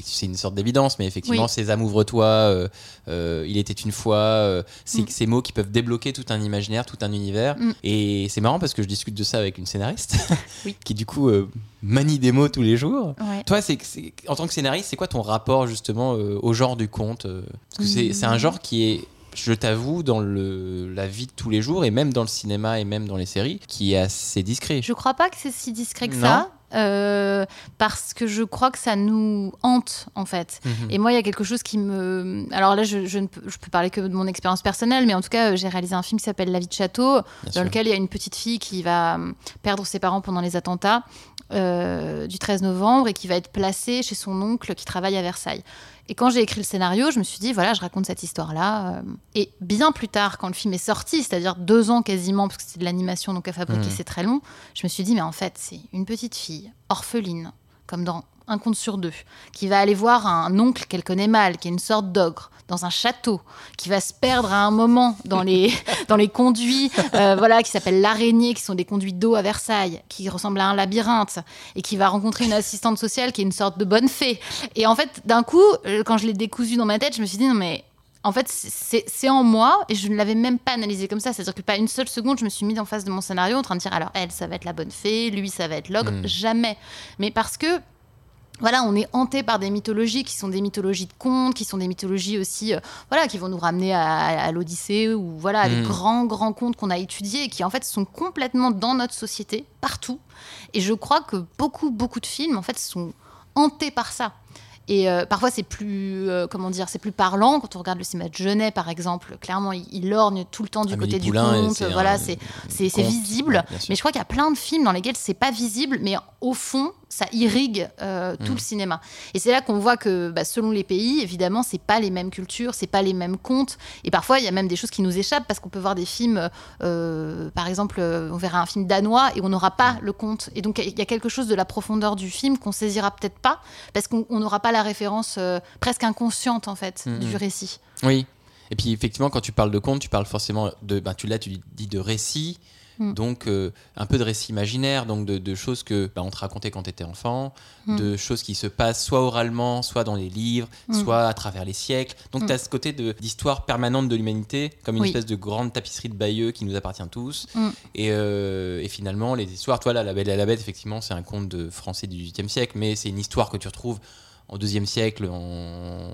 c'est une sorte d'évidence, mais effectivement, Oui. Sésame, ouvre-toi, euh, euh, il était une fois, c'est Mm. ces mots qui peuvent débloquer tout un imaginaire, tout un univers. Mm. Et c'est marrant parce que je discute de ça avec une scénariste Oui. qui, du coup, manie des mots tous les jours. Ouais. Toi, c'est, en tant que scénariste, c'est quoi ton rapport justement au genre du conte Parce que c'est, c'est un genre qui est. Je t'avoue, dans le, la vie de tous les jours, et même dans le cinéma, et même dans les séries, qui est assez discret. Je crois pas que c'est si discret que Non. ça. euh, parce que je crois que ça nous hante en fait. Mhm. Et moi, il y a quelque chose qui me. Alors là, je, je ne peux, je peux parler que de mon expérience personnelle, mais en tout cas, euh, j'ai réalisé un film qui s'appelle La vie de château, Bien dans sûr. lequel il y a une petite fille qui va hum, perdre ses parents pendant les attentats euh, du 13 novembre et qui va être placée chez son oncle qui travaille à Versailles. Et quand j'ai écrit le scénario, je me suis dit, voilà, je raconte cette histoire-là. euh, Et bien plus tard, quand le film est sorti, c'est-à-dire deux ans quasiment, parce que c'est de l'animation, donc à fabriquer, Mhm. c'est très long, je me suis dit, mais en fait, c'est une petite fille, orpheline, comme dans Un conte sur deux, qui va aller voir un oncle qu'elle connaît mal, qui est une sorte d'ogre, dans un château, qui va se perdre à un moment dans les, dans les conduits, euh, voilà, qui s'appellent l'araignée, qui sont des conduits d'eau à Versailles, qui ressemblent à un labyrinthe, et qui va rencontrer une assistante sociale qui est une sorte de bonne fée. Et en fait, d'un coup, euh, quand je l'ai décousu dans ma tête, je me suis dit, non mais en fait, c'est en moi et je ne l'avais même pas analysé comme ça. C'est-à-dire que pas une seule seconde, je me suis mis en face de mon scénario en train de dire alors elle, ça va être la bonne fée, lui, ça va être l'ogre. Mm. Jamais. Mais parce que. Voilà, on est hanté par des mythologies qui sont des mythologies de contes, qui sont des mythologies aussi, euh, voilà, qui vont nous ramener à, à l'Odyssée ou voilà, à des Mm. grands grands contes qu'on a étudiés et qui en fait sont complètement dans notre société, partout. Et je crois que beaucoup beaucoup de films en fait sont hantés par ça. Et euh, parfois, c'est plus, euh, comment dire, c'est plus parlant. Quand on regarde le cinéma de Genet, par exemple, clairement, il, il lorgne tout le temps du Amélie côté Poulain, du conte. Voilà, c'est visible. mais je crois qu'il y a plein de films dans lesquels c'est pas visible, mais au fond, ça irrigue euh, tout Mm. le cinéma. Et c'est là qu'on voit que, bah, selon les pays, évidemment, c'est pas les mêmes cultures, c'est pas les mêmes contes. Et parfois, il y a même des choses qui nous échappent parce qu'on peut voir des films, euh, par exemple, euh, on verra un film danois et on n'aura pas Mm. le conte. Et donc, il y a quelque chose de la profondeur du film qu'on saisira peut-être pas parce qu'on on n'aura pas la référence euh, presque inconsciente en fait Mhm. du récit. Oui. Et puis effectivement, quand tu parles de conte, tu parles forcément de. Ben, tu là, tu dis de récit. Mm. Donc euh, un peu de récit imaginaire, donc de, de choses que ben, on te racontait quand tu étais enfant, Mm. de choses qui se passent soit oralement, soit dans les livres, Mm. soit à travers les siècles. Donc tu as ce côté de- d'histoire permanente de l'humanité, comme une Oui. espèce de grande tapisserie de Bayeux qui nous appartient tous. Et, euh, et finalement, les histoires, toi là, La Belle et la Bête, effectivement, c'est un conte de français du XVIIIe siècle, mais c'est une histoire que tu retrouves au deuxième siècle en,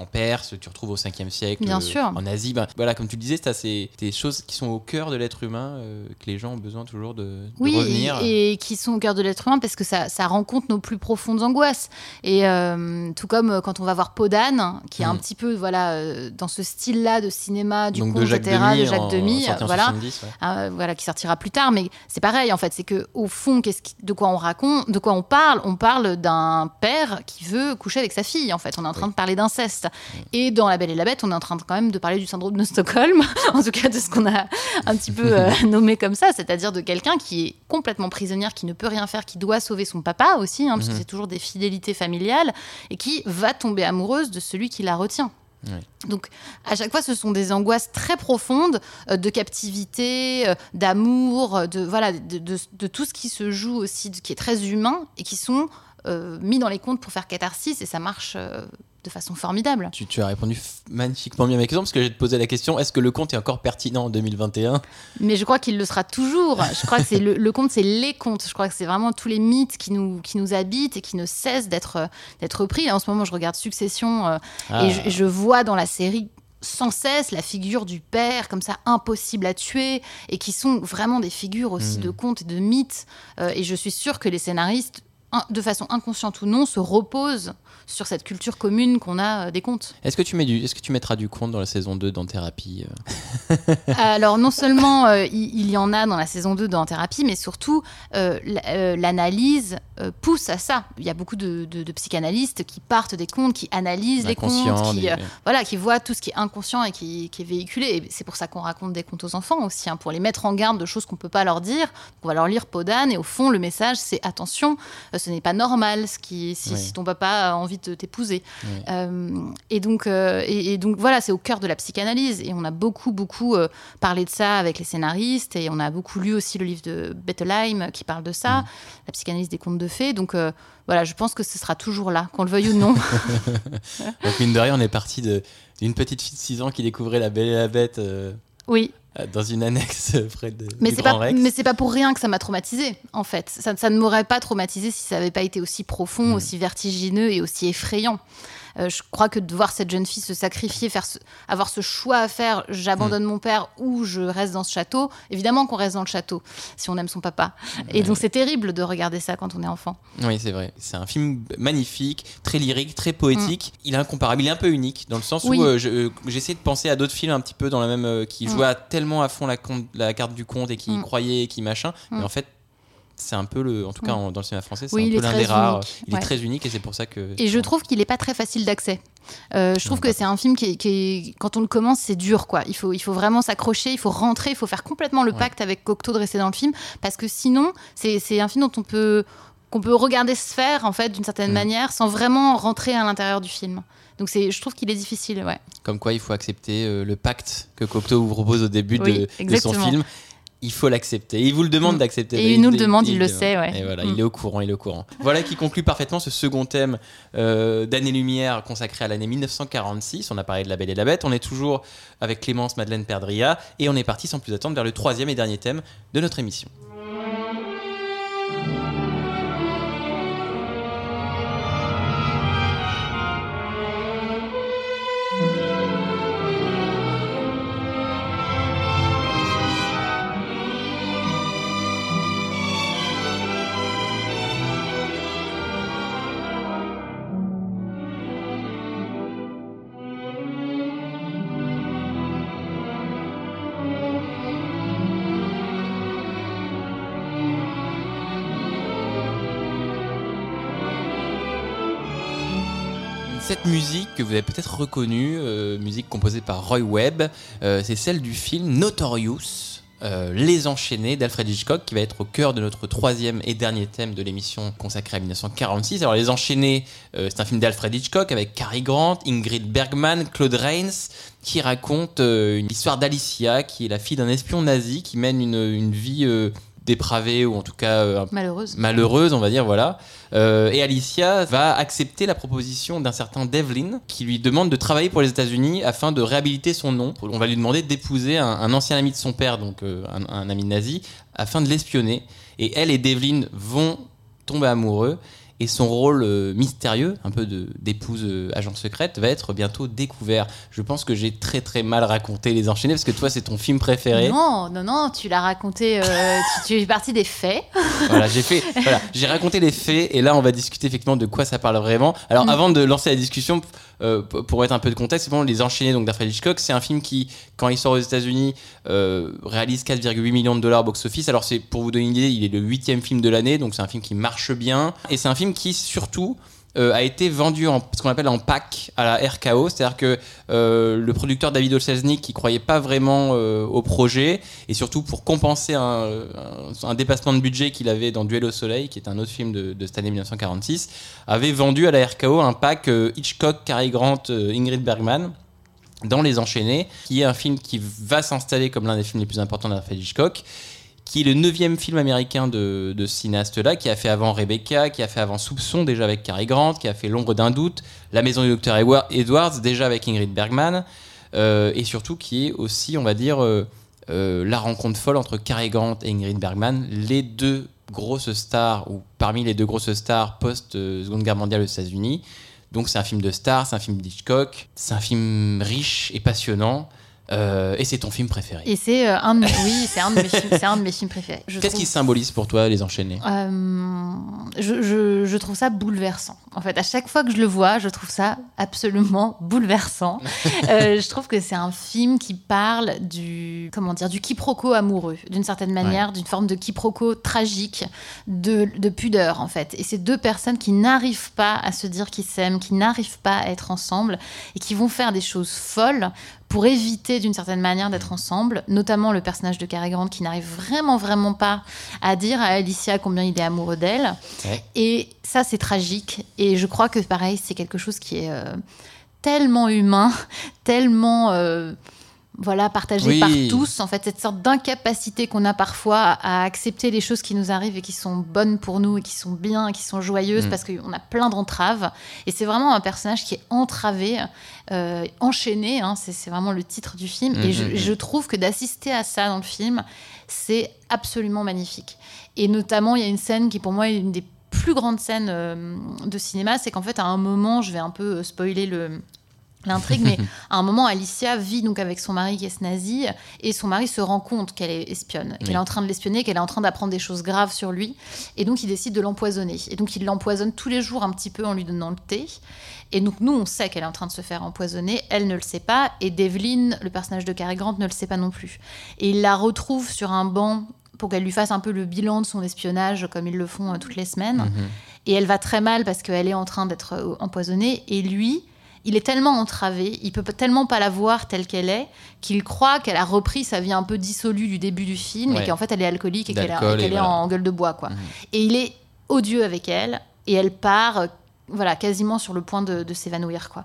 en Perse, tu retrouves au 5e siècle Bien euh, sûr. en Asie. Ben, voilà, comme tu le disais, c'est c'est des choses qui sont au cœur de l'être humain, euh, que les gens ont besoin toujours de, de Oui, revenir. et, et qui sont au cœur de l'être humain parce que ça, ça rencontre nos plus profondes angoisses. Et euh, tout comme quand on va voir Podane, qui est un Mm. petit peu voilà dans ce style-là de cinéma, du Donc conte, de Jacques etc., Demy, de Jacques en- Demy, en voilà. 70, ouais. Voilà, qui sortira plus tard, mais c'est pareil en fait, c'est que au fond, qu'est-ce qui- de quoi on raconte, de quoi on parle? On parle d'un père qui veut coucher avec sa fille. En fait, on est en train Oui. de parler d'inceste. Et dans La Belle et la Bête, on est en train de, quand même de parler du syndrome de Stockholm, en tout cas de ce qu'on a un petit peu euh, nommé comme ça, c'est-à-dire de quelqu'un qui est complètement prisonnière, qui ne peut rien faire, qui doit sauver son papa aussi, hein, parce que Mhm. c'est toujours des fidélités familiales, et qui va tomber amoureuse de celui qui la retient. Donc, à chaque fois, ce sont des angoisses très profondes euh, de captivité, euh, d'amour, de voilà, de, de- de tout ce qui se joue aussi, de- qui est très humain et qui sont euh, mis dans les contes pour faire catharsis et ça marche euh, de façon formidable. Tu, tu as répondu magnifiquement bien à ma question parce que j'ai te posé la question est-ce que le conte est encore pertinent en 2021 Mais je crois qu'il le sera toujours. Je crois que c'est le, le conte, c'est les contes. Je crois que c'est vraiment tous les mythes qui nous, qui nous habitent et qui ne cessent d'être d'être repris. En ce moment, je regarde Succession euh, Ah. et je, je vois dans la série sans cesse la figure du père comme ça impossible à tuer et qui sont vraiment des figures aussi Mhm. de contes et de mythes Euh, et je suis sûre que les scénaristes de façon inconsciente ou non se reposent sur cette culture commune qu'on a euh, des contes. Est-ce que, tu mets du, est-ce que tu mettras du conte dans la saison 2 dans Thérapie euh Alors non seulement euh, il, il y en a dans la saison 2 dans Thérapie, mais surtout euh, l'analyse euh, pousse à ça. Il y a beaucoup de, de- de psychanalystes qui partent des contes, qui analysent les contes, qui, des- voilà, qui voient tout ce qui est inconscient et qui, qui est véhiculé. Et c'est pour ça qu'on raconte des contes aux enfants aussi, hein, pour les mettre en garde de choses qu'on peut pas leur dire. On va leur lire Podane et au fond le message c'est attention, ce n'est pas normal ce qui, si, si ton papa a envie de t'épouser. Euh, et, donc, euh, et, et donc voilà, c'est au cœur de la psychanalyse. Et on a beaucoup, beaucoup euh, parlé de ça avec les scénaristes. Et on a beaucoup lu aussi le livre de Bettelheim qui parle de ça, Mm. la psychanalyse des contes de fées. Donc voilà, je pense que ce sera toujours là, qu'on le veuille ou non. Donc, mine de rien, on est parti d'une petite fille de 6 ans qui découvrait la Belle et la Bête oui, dans une annexe près de, mais c'est pas, Rex. mais c'est pas pour rien que ça m'a traumatisé en fait. Ça, ça ne m'aurait pas traumatisé si ça n'avait pas été aussi profond, Mm. aussi vertigineux et aussi effrayant. Euh, je crois que de voir cette jeune fille se sacrifier, faire ce- avoir ce choix à faire, j'abandonne Mm. mon père ou je reste dans ce château. Évidemment qu'on reste dans le château si on aime son papa. Et donc c'est terrible de regarder ça quand on est enfant. Oui, c'est vrai. C'est un film magnifique, très lyrique, très poétique. Il est incomparable, il est un peu unique dans le sens Mm. Oui. où euh, je- euh, j'essaie de penser à d'autres films un petit peu dans la même euh, qui Mm. jouaient tellement à fond la, la carte du conte et qui Mm. croyaient, et qui machin. Mm. Mais en fait, c'est un peu le, en tout cas en- dans le cinéma français, c'est Oui, un peu l'un des rares. unique, Il est très unique et c'est pour ça que. Et je trouve qu'il n'est pas très facile d'accès. Euh, je trouve que c'est un film qui, quand on le commence, c'est dur, quoi. Il faut, il faut vraiment s'accrocher, il faut rentrer, il faut faire complètement le Ouais. pacte avec Cocteau dressé dans le film, parce que sinon, c'est un film dont on peut qu'on peut regarder se faire en fait d'une certaine Mm. manière sans vraiment rentrer à l'intérieur du film. Donc c'est, je trouve qu'il est difficile, ouais. Comme quoi, il faut accepter euh, le pacte que Cocteau vous propose au début Oui, de, de son film. Il faut l'accepter. Il vous le demande Mm. d'accepter. Et il nous le demande, il le sait, ouais. Et voilà, Mm. il est au courant, il est au courant. Voilà qui conclut parfaitement ce second thème euh, d'année-lumière consacré à l'année 1946. On a parlé de La Belle et la Bête. On est toujours avec Clémence Madeleine Perdria et on est parti sans plus attendre vers le troisième et dernier thème de notre émission. Cette musique que vous avez peut-être reconnue, euh, musique composée par Roy Webb, euh, c'est celle du film Notorious, euh, Les Enchaînés d'Alfred Hitchcock, qui va être au cœur de notre troisième et dernier thème de l'émission consacrée à 1946. Alors Les Enchaînés, c'est un film d'Alfred Hitchcock avec Cary Grant, Ingrid Bergman, Claude Rains, qui raconte une histoire d'Alicia, qui est la fille d'un espion nazi qui mène une, vie dépravée ou en tout cas euh, Malheureuse. malheureuse, on va dire, voilà. Euh, et Alicia va accepter la proposition d'un certain Devlin qui lui demande de travailler pour les États-Unis afin de réhabiliter son nom. On va lui demander d'épouser un, un ancien ami de son père, donc euh, un, un ami nazi, afin de l'espionner. Et elle et Devlin vont tomber amoureux. Et son rôle euh, mystérieux, un peu d'épouse euh, agent secrète, va être bientôt découvert. Je pense que j'ai très très mal raconté Les Enchaînés parce que toi c'est ton film préféré. Non, non, non, tu l'as raconté, euh, tu, tu es parti des faits. Voilà, j'ai fait, voilà, j'ai raconté les faits et là on va discuter effectivement de quoi ça parle vraiment. Alors Mm. avant de lancer la discussion, euh, pour mettre un peu de contexte, c'est les enchaînés donc d'Alfred Hitchcock. C'est un film qui, quand il sort aux États-Unis, euh, réalise 4,8 millions de dollars box-office. Alors c'est pour vous donner une idée, il est le huitième film de l'année, donc c'est un film qui marche bien et c'est un film qui surtout a été vendu en ce qu'on appelle en pack à la RKO, c'est-à-dire que euh, le producteur David Olselznick qui croyait pas vraiment euh, au projet et surtout pour compenser un, dépassement de budget qu'il avait dans Duel au Soleil, qui est un autre film de, de cette année 1946, avait vendu à la RKO un pack euh, Hitchcock, Cary Grant, euh, Ingrid Bergman dans Les Enchaînés, qui est un film qui va s'installer comme l'un des films les plus importants d'Alfred Hitchcock, qui est le neuvième film américain de, ce cinéaste-là, qui a fait avant Rebecca, qui a fait avant Soupçon, déjà avec Cary Grant, qui a fait L'ombre d'un doute, La maison du docteur Edwards, déjà avec Ingrid Bergman, euh, et surtout qui est aussi, on va dire, euh, euh, la rencontre folle entre Cary Grant et Ingrid Bergman, les deux grosses stars, ou parmi les deux grosses stars post-Seconde Guerre mondiale aux États-Unis. Donc c'est un film de stars, c'est un film d'Hitchcock, c'est un film riche et passionnant, euh, et c'est ton film préféré. Et c'est euh, un de mes, oui, c'est un de mes films, c'est un de mes films préférés. Qu'est-ce trouve- qui symbolise pour toi les enchaînés? Euh, je, je- je trouve ça bouleversant. En fait, à chaque fois que je le vois, je trouve ça absolument bouleversant. Je trouve que c'est un film qui parle du comment dire du quiproquo amoureux, d'une certaine manière, d'une forme de quiproquo tragique, de, de pudeur en fait. Et c'est deux personnes qui n'arrivent pas à se dire qu'ils s'aiment, qui n'arrivent pas à être ensemble et qui vont faire des choses folles pour éviter d'une certaine manière d'être ensemble, notamment le personnage de Cary Grant qui n'arrive vraiment vraiment pas à dire à Alicia combien il est amoureux d'elle. Ouais. Et ça c'est tragique et je crois que pareil c'est quelque chose qui est euh, tellement humain, tellement euh, voilà partagé Oui. par tous en fait cette sorte d'incapacité qu'on a parfois à accepter les choses qui nous arrivent et qui sont bonnes pour nous et qui sont bien et qui sont joyeuses Mm. parce qu'on a plein d'entraves et c'est vraiment un personnage qui est entravé euh, enchaîné hein, c'est vraiment le titre du film et je, Mhm. je trouve que d'assister à ça dans le film c'est absolument magnifique et notamment il y a une scène qui pour moi est une des plus grandes scènes euh, de cinéma c'est qu'en fait à un moment je vais un peu euh, spoiler le l'intrigue, mais à un moment, Alicia vit donc avec son mari qui est nazi, et son mari se rend compte qu'elle est espionne, qu'elle Oui. est en train de l'espionner, qu'elle est en train d'apprendre des choses graves sur lui, et donc il décide de l'empoisonner. Et donc il l'empoisonne tous les jours un petit peu en lui donnant le thé. Et donc nous, on sait qu'elle est en train de se faire empoisonner, elle ne le sait pas, et Devlin, le personnage de Cary Grant, ne le sait pas non plus. Et il la retrouve sur un banc pour qu'elle lui fasse un peu le bilan de son espionnage, comme ils le font euh, toutes les semaines. Mhm. Et elle va très mal parce qu'elle est en train d'être euh, empoisonnée. Et lui, il est tellement entravé, il peut tellement pas la voir telle qu'elle est, qu'il croit qu'elle a repris sa vie un peu dissolue du début du film Ouais. et qu'en fait elle est alcoolique et qu'elle est voilà. en gueule de bois. quoi. Mhm. Et il est odieux avec elle et elle part euh, voilà, quasiment sur le point de, de s'évanouir. quoi.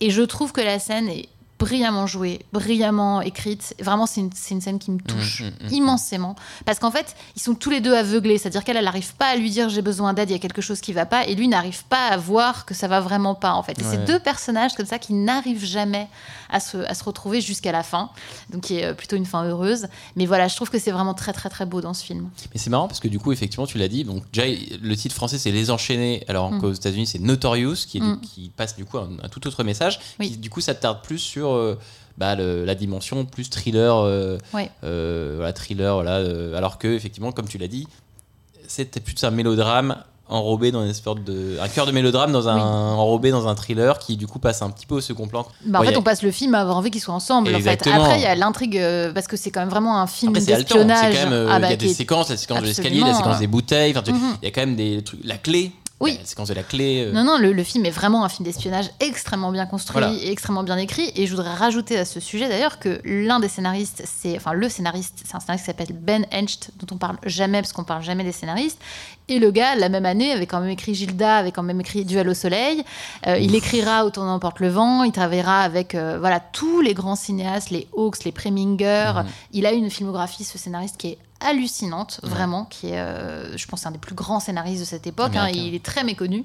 Et je trouve que la scène est brillamment jouée, brillamment écrite. Vraiment, c'est une, scène qui me touche Mhm, mhm, immensément. Parce qu'en fait, ils sont tous les deux aveuglés. C'est-à-dire qu'elle, elle n'arrive pas à lui dire j'ai besoin d'aide, il y a quelque chose qui va pas. Et lui n'arrive pas à voir que ça va vraiment pas, en fait. Et Ouais. c'est deux personnages comme ça qui n'arrivent jamais à se, à se retrouver jusqu'à la fin. Donc, qui est euh, plutôt une fin heureuse. Mais voilà, je trouve que c'est vraiment très, très, très beau dans ce film. Mais c'est marrant parce que du coup, effectivement, tu l'as dit. Donc, déjà, le titre français, c'est Les Enchaînés, alors Mm. qu'aux États-Unis, c'est Notorious, qui, est- Mm. qui passe du coup un, un tout autre message. Oui. Qui, du coup, ça tarde plus sur euh, bah, le- la dimension plus thriller, euh, Ouais. euh, voilà, thriller, voilà. alors que, effectivement, comme tu l'as dit, c'était plus un mélodrame enrobé dans une sorte de un cœur de mélodrame dans un Oui. enrobé dans un thriller qui du coup passe un petit peu au second plan Bah, en fait, a- on passe le film à avoir envie qu'ils soient ensemble. En fait. Exactement. Après, il y a l'intrigue, parce que c'est quand même vraiment un film d'espionnage. euh, Ah, il bah, y a qui des séquences, la séquence de l'escalier, la séquence des bouteilles. Mhm. il y a quand même des trucs. La clé. Oui. La séquence de la clé. euh, Non, non, le, le film est vraiment un film d'espionnage extrêmement bien construit Voilà. et extrêmement bien écrit. Et je voudrais rajouter à ce sujet d'ailleurs que l'un des scénaristes, c'est enfin le scénariste, c'est un scénariste qui s'appelle Ben Hencht, dont on parle jamais parce qu'on parle jamais des scénaristes. Et le gars, la même année, avait quand même écrit Gilda, avait quand même écrit Duel au soleil. Euh, il écrira Autant n'emporte le vent. Il travaillera avec euh, voilà tous les grands cinéastes, les Hawks, les Preminger. Mhm. Il a une filmographie, ce scénariste, qui est hallucinante, vraiment, qui est, euh, je pense, un des plus grands scénaristes de cette époque. hein, il est très méconnu.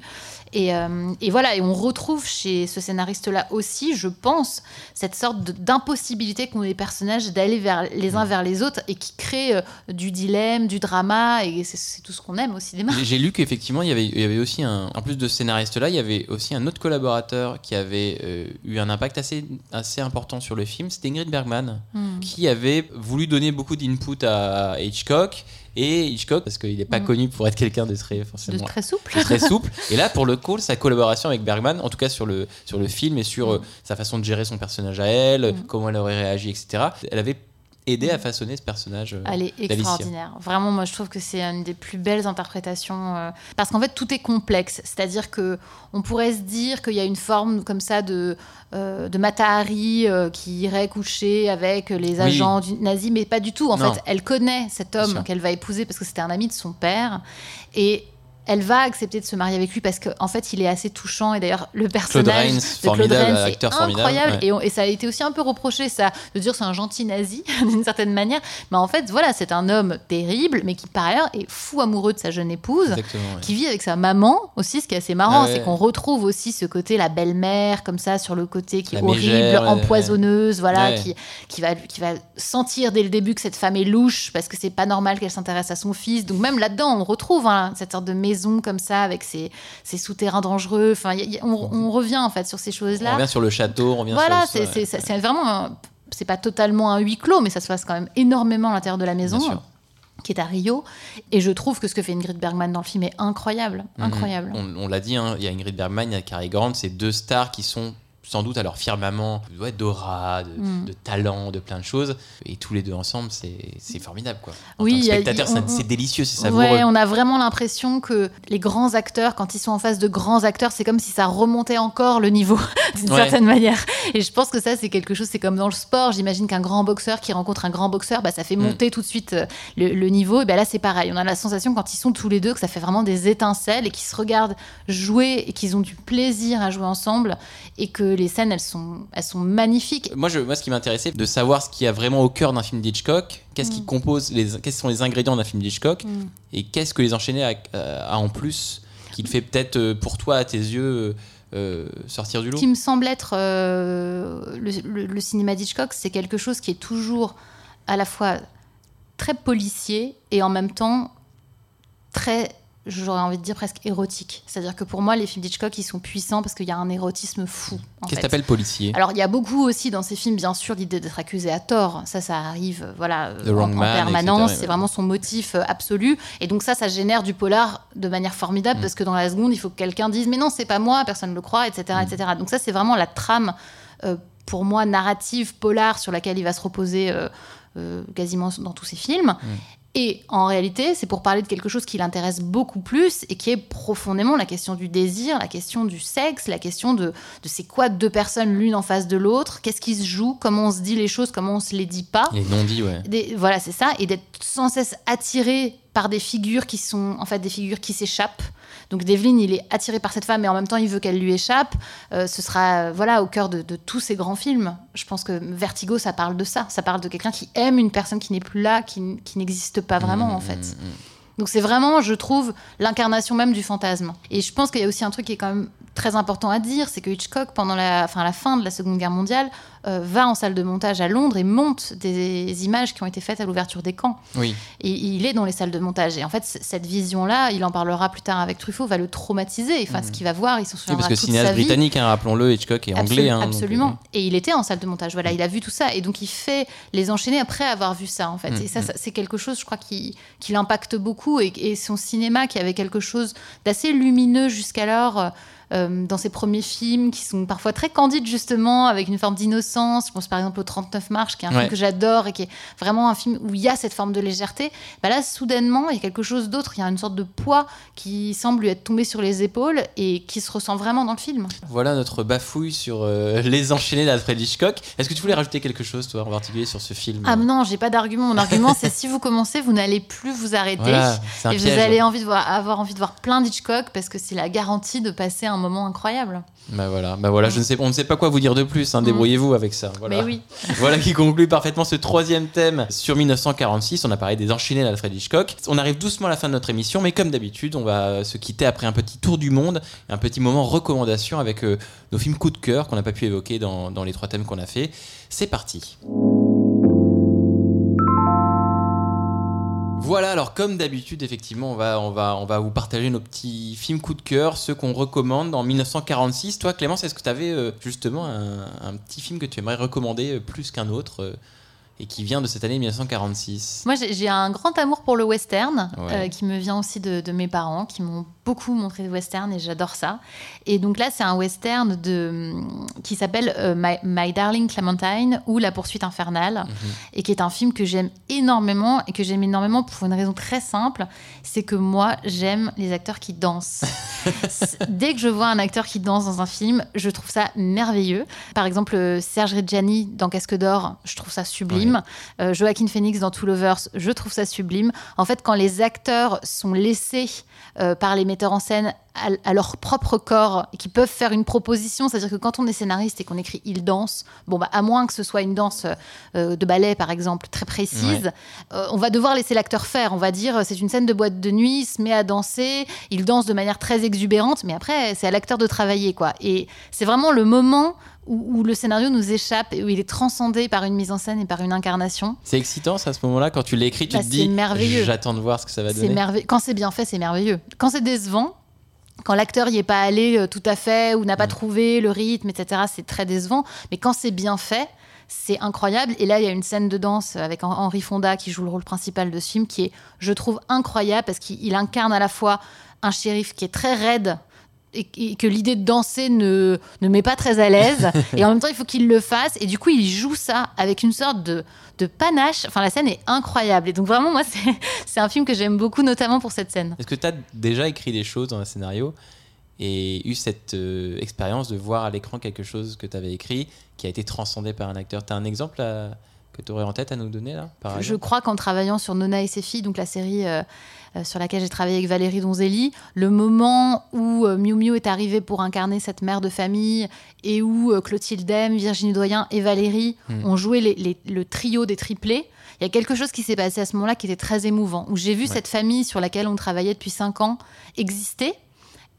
Et, euh, et voilà, et on retrouve chez ce scénariste-là aussi, je pense, cette sorte d'impossibilité qu'ont les personnages d'aller vers les uns vers les autres et qui crée euh, du dilemme, du drama, et c'est- tout ce qu'on aime au cinéma. J'ai- lu qu'effectivement, il y avait, il y avait aussi un. En plus de ce scénariste-là, il y avait aussi un autre collaborateur qui avait eu un impact assez, assez important sur le film. C'était Ingrid Bergman, Hmm. Qui avait voulu donner beaucoup d'input à Hitchcock. Et Hitchcock, parce qu'il n'est pas Mm. connu pour être quelqu'un de très, De forcément, très souple. de très souple. Et là, pour le coup, sa collaboration avec Bergman, en tout cas sur le, sur le film et sur euh, sa façon de gérer son personnage à elle, Mm. comment elle aurait réagi, etc., elle avait aidé à façonner ce personnage. euh, Elle est extraordinaire. Vraiment, moi, je trouve que c'est une des plus belles interprétations. euh, parce qu'en fait, tout est complexe. C'est-à-dire que on pourrait se dire qu'il y a une forme comme ça de, euh, de Matahari euh, qui irait coucher avec les Oui. agents du nazis, mais pas du tout. En Non. fait, elle connaît cet homme qu'elle va épouser parce que c'était un ami de son père. Et elle va accepter de se marier avec lui parce qu'en fait, il est assez touchant. Et d'ailleurs, le personnage Rains, de Claude Rains, c'est acteur formidable, incroyable. ouais. Et, on- et ça a été aussi un peu reproché, ça, de dire c'est un gentil nazi, d'une certaine manière. Mais en fait, voilà, c'est un homme terrible, mais qui par ailleurs est fou amoureux de sa jeune épouse. Ouais. Qui vit avec sa maman aussi, ce qui est assez marrant, Ah ouais. c'est qu'on retrouve aussi ce côté, la belle-mère, comme ça, sur le côté qui est horrible, empoisonneuse, voilà, qui, qui, va, qui va sentir dès le début que cette femme est louche, parce que c'est pas normal qu'elle s'intéresse à son fils. Donc même là-dedans, on retrouve hein, cette sorte de maison comme ça, avec ses, ses souterrains dangereux. Enfin, y y on, on revient en fait sur ces On choses-là. revient sur le château, on revient Voilà, sur le c'est vraiment. un- C'est pas totalement un huis clos, mais ça se passe quand même énormément à l'intérieur de la maison, Bien sûr. qui est à Rio. Et je trouve que ce que fait Ingrid Bergman dans le film est incroyable. Mhm. Incroyable. On, on l'a dit, hein, il y a Ingrid Bergman, il y a Cary Grant, c'est deux stars qui sont sans doute à leur firmament ouais, d'aura, de, Mm. de talent, de plein de choses. Et tous les deux ensemble, c'est formidable. Quoi. En Oui, tant que spectateur, c'est délicieux, c'est savoureux. Ouais, on a vraiment l'impression que les grands acteurs, quand ils sont en face de grands acteurs, c'est comme si ça remontait encore le niveau, d'une Ouais. certaine manière. Et je pense que ça, c'est quelque chose, c'est comme dans le sport. J'imagine qu'un grand boxeur qui rencontre un grand boxeur, bah, ça fait Mm. monter tout de suite euh, le, le niveau. Et ben là, c'est pareil. On a la sensation, quand ils sont tous les deux, que ça fait vraiment des étincelles et qu'ils se regardent jouer et qu'ils ont du plaisir à jouer ensemble et que les scènes, elles sont, elles sont magnifiques. Moi, je, moi, ce qui m'intéressait, de savoir ce qu'il y a vraiment au cœur d'un film d'Hitchcock, qu'est-ce qui Mm. compose, les, quels sont les ingrédients d'un film d'Hitchcock, Mm. et qu'est-ce que les enchaînés a, a- a en plus, qui le fait peut-être euh, pour toi, à tes yeux, euh, sortir du lot? Ce qui me semble être euh, le, le- le cinéma d'Hitchcock, c'est quelque chose qui est toujours à la fois très policier et en même temps très, j'aurais envie de dire presque érotique. C'est-à-dire que pour moi, les films d'Hitchcock, ils sont puissants parce qu'il y a un érotisme fou. Qu'est-ce que t'appelles policier? Alors, il y a beaucoup aussi dans ces films, bien sûr, l'idée d'être accusé à tort. Ça, ça arrive, euh, voilà, en, permanence. C'est vraiment son motif euh, absolu. Et donc ça, ça génère du polar de manière formidable Mm. parce que dans la seconde, il faut que quelqu'un dise, mais non, c'est pas moi, personne ne le croit, etc., Mm. etc. Donc ça, c'est vraiment la trame, euh, pour moi, narrative, polar, sur laquelle il va se reposer euh, euh, quasiment dans tous ses films. Mm. Et en réalité, c'est pour parler de quelque chose qui l'intéresse beaucoup plus et qui est profondément la question du désir, la question du sexe, la question de, de c'est quoi deux personnes l'une en face de l'autre, qu'est-ce qui se joue, comment on se dit les choses, comment on se les dit pas. Les non-dits, ouais. Des- voilà, c'est ça, et d'être sans cesse attiré par des figures qui sont en fait des figures qui s'échappent. Donc Devlin, il est attiré par cette femme, mais en même temps, il veut qu'elle lui échappe. Euh, ce sera voilà au cœur de, de tous ces grands films. Je pense que Vertigo, ça parle de ça. Ça parle de quelqu'un qui aime une personne qui n'est plus là, qui, qui n'existe pas vraiment en fait. Donc c'est vraiment, je trouve, l'incarnation même du fantasme. Et je pense qu'il y a aussi un truc qui est quand même très important à dire, c'est que Hitchcock, pendant la, enfin, la fin de la Seconde Guerre mondiale, euh, va en salle de montage à Londres et monte des images qui ont été faites à l'ouverture des camps. Oui. Et il est dans les salles de montage. Et en fait, cette vision-là, il en parlera plus tard avec Truffaut, va le traumatiser. Enfin, ce qu'il va voir, il s'en Oui, souviendra parce que toute cinéaste sa vie. britannique, hein, rappelons-le, Hitchcock est anglais. Hein, absolument. euh, Et il était en salle de montage. Voilà, il a vu tout ça. Et donc, il fait les enchaîner après avoir vu ça, en fait. Mm, et ça, mm. ça, c'est quelque chose, je crois, qui, qui l'impacte beaucoup. Et, et son cinéma, qui avait quelque chose d'assez lumineux jusqu'alors. euh, dans ses premiers films, qui sont parfois très candides justement, avec une forme d'innocence. Je pense par exemple au 39 Marches, qui est un Ouais. film que j'adore et qui est vraiment un film où il y a cette forme de légèreté. Bah là, soudainement, il y a quelque chose d'autre. Il y a une sorte de poids qui semble lui être tombé sur les épaules et qui se ressent vraiment dans le film. Voilà notre bafouille sur euh, les enchaînés d'Alfred Hitchcock. Est-ce que tu voulais rajouter quelque chose, toi, en particulier sur ce film? Ah non, j'ai pas d'argument. Mon argument, c'est si vous commencez, vous n'allez plus vous arrêter. Voilà, et vous allez envie de voir, avoir envie de voir plein d'Hitchcock parce que c'est la garantie de passer un moment incroyable. Bah voilà, bah voilà, je ne sais, on ne sait pas quoi vous dire de plus. Hein, Mm. Débrouillez-vous avec ça. Voilà. Mais oui. Voilà qui conclut parfaitement ce troisième thème sur 1946. On a parlé des enchaînés d'Alfred Hitchcock. On arrive doucement à la fin de notre émission, mais comme d'habitude, on va se quitter après un petit tour du monde, un petit moment recommandation avec euh, nos films coup de cœur qu'on n'a pas pu évoquer dans, dans les trois thèmes qu'on a fait. C'est parti. Voilà, alors comme d'habitude, effectivement, on va, on, va, on va vous partager nos petits films coup de cœur, ceux qu'on recommande en 1946. Toi, Clémence, est-ce que tu avais justement un, un petit film que tu aimerais recommander euh, plus qu'un autre euh, et qui vient de cette année 1946 Moi, j'ai un grand amour pour le western, Ouais. euh, qui me vient aussi de, de mes parents, qui m'ont beaucoup montré le western et j'adore ça. Et donc là, c'est un western de, qui s'appelle euh, My, My Darling Clementine ou La poursuite infernale, Mhm. et qui est un film que j'aime énormément et que j'aime énormément pour une raison très simple, c'est que moi, j'aime les acteurs qui dansent. Dès que je vois un acteur qui danse dans un film, je trouve ça merveilleux. Par exemple, euh, Serge Reggiani dans Casque d'Or, je trouve ça sublime. Euh, Joaquin Phoenix dans Two Lovers, je trouve ça sublime. En fait, quand les acteurs sont laissés euh, par les metteurs en scène à, à leur propre corps, et qui peuvent faire une proposition, c'est-à-dire que quand on est scénariste et qu'on écrit il danse, bon bah à moins que ce soit une danse euh, de ballet par exemple très précise, euh, on va devoir laisser l'acteur faire. On va dire c'est une scène de boîte de nuit, il se met à danser, il danse de manière très exubérante, mais après c'est à l'acteur de travailler quoi. Et c'est vraiment le moment où, où le scénario nous échappe et où il est transcendé par une mise en scène et par une incarnation. C'est excitant, ça, à ce moment-là, quand tu l'écris, tu Bah, te dis merveilleux. J'attends de voir ce que ça va donner. merveilleux. Quand c'est bien fait, c'est merveilleux. Quand c'est décevant, quand l'acteur y est pas allé euh, tout à fait ou n'a pas Mm. trouvé le rythme, etc., c'est très décevant. Mais quand c'est bien fait, c'est incroyable. Et là, il y a une scène de danse avec Hen- Henri Fonda qui joue le rôle principal de ce film, qui est, je trouve, incroyable parce qu'il il incarne à la fois un shérif qui est très raide et, et que l'idée de danser ne, ne met pas très à l'aise. et en même temps, il faut qu'il le fasse. Et du coup, il joue ça avec une sorte de, de panache. Enfin, la scène est incroyable. Et donc, vraiment, moi, c'est un film que j'aime beaucoup, notamment pour cette scène. Est-ce que tu as déjà écrit des choses dans un scénario et eu cette euh, expérience de voir à l'écran quelque chose que tu avais écrit qui a été transcendé par un acteur? Tu as un exemple à- que tu aurais en tête à nous donner là par Je crois qu'en travaillant sur Nona et ses filles, donc la série euh, euh, sur laquelle j'ai travaillé avec Valérie Donzelli, le moment où euh, Miu Miu est arrivée pour incarner cette mère de famille et où Clotilde Dem, Virginie Doyen et Valérie Mm. ont joué les- les- le trio des triplés, il y a quelque chose qui s'est passé à ce moment-là qui était très émouvant, où j'ai vu cette famille sur laquelle on travaillait depuis cinq ans exister.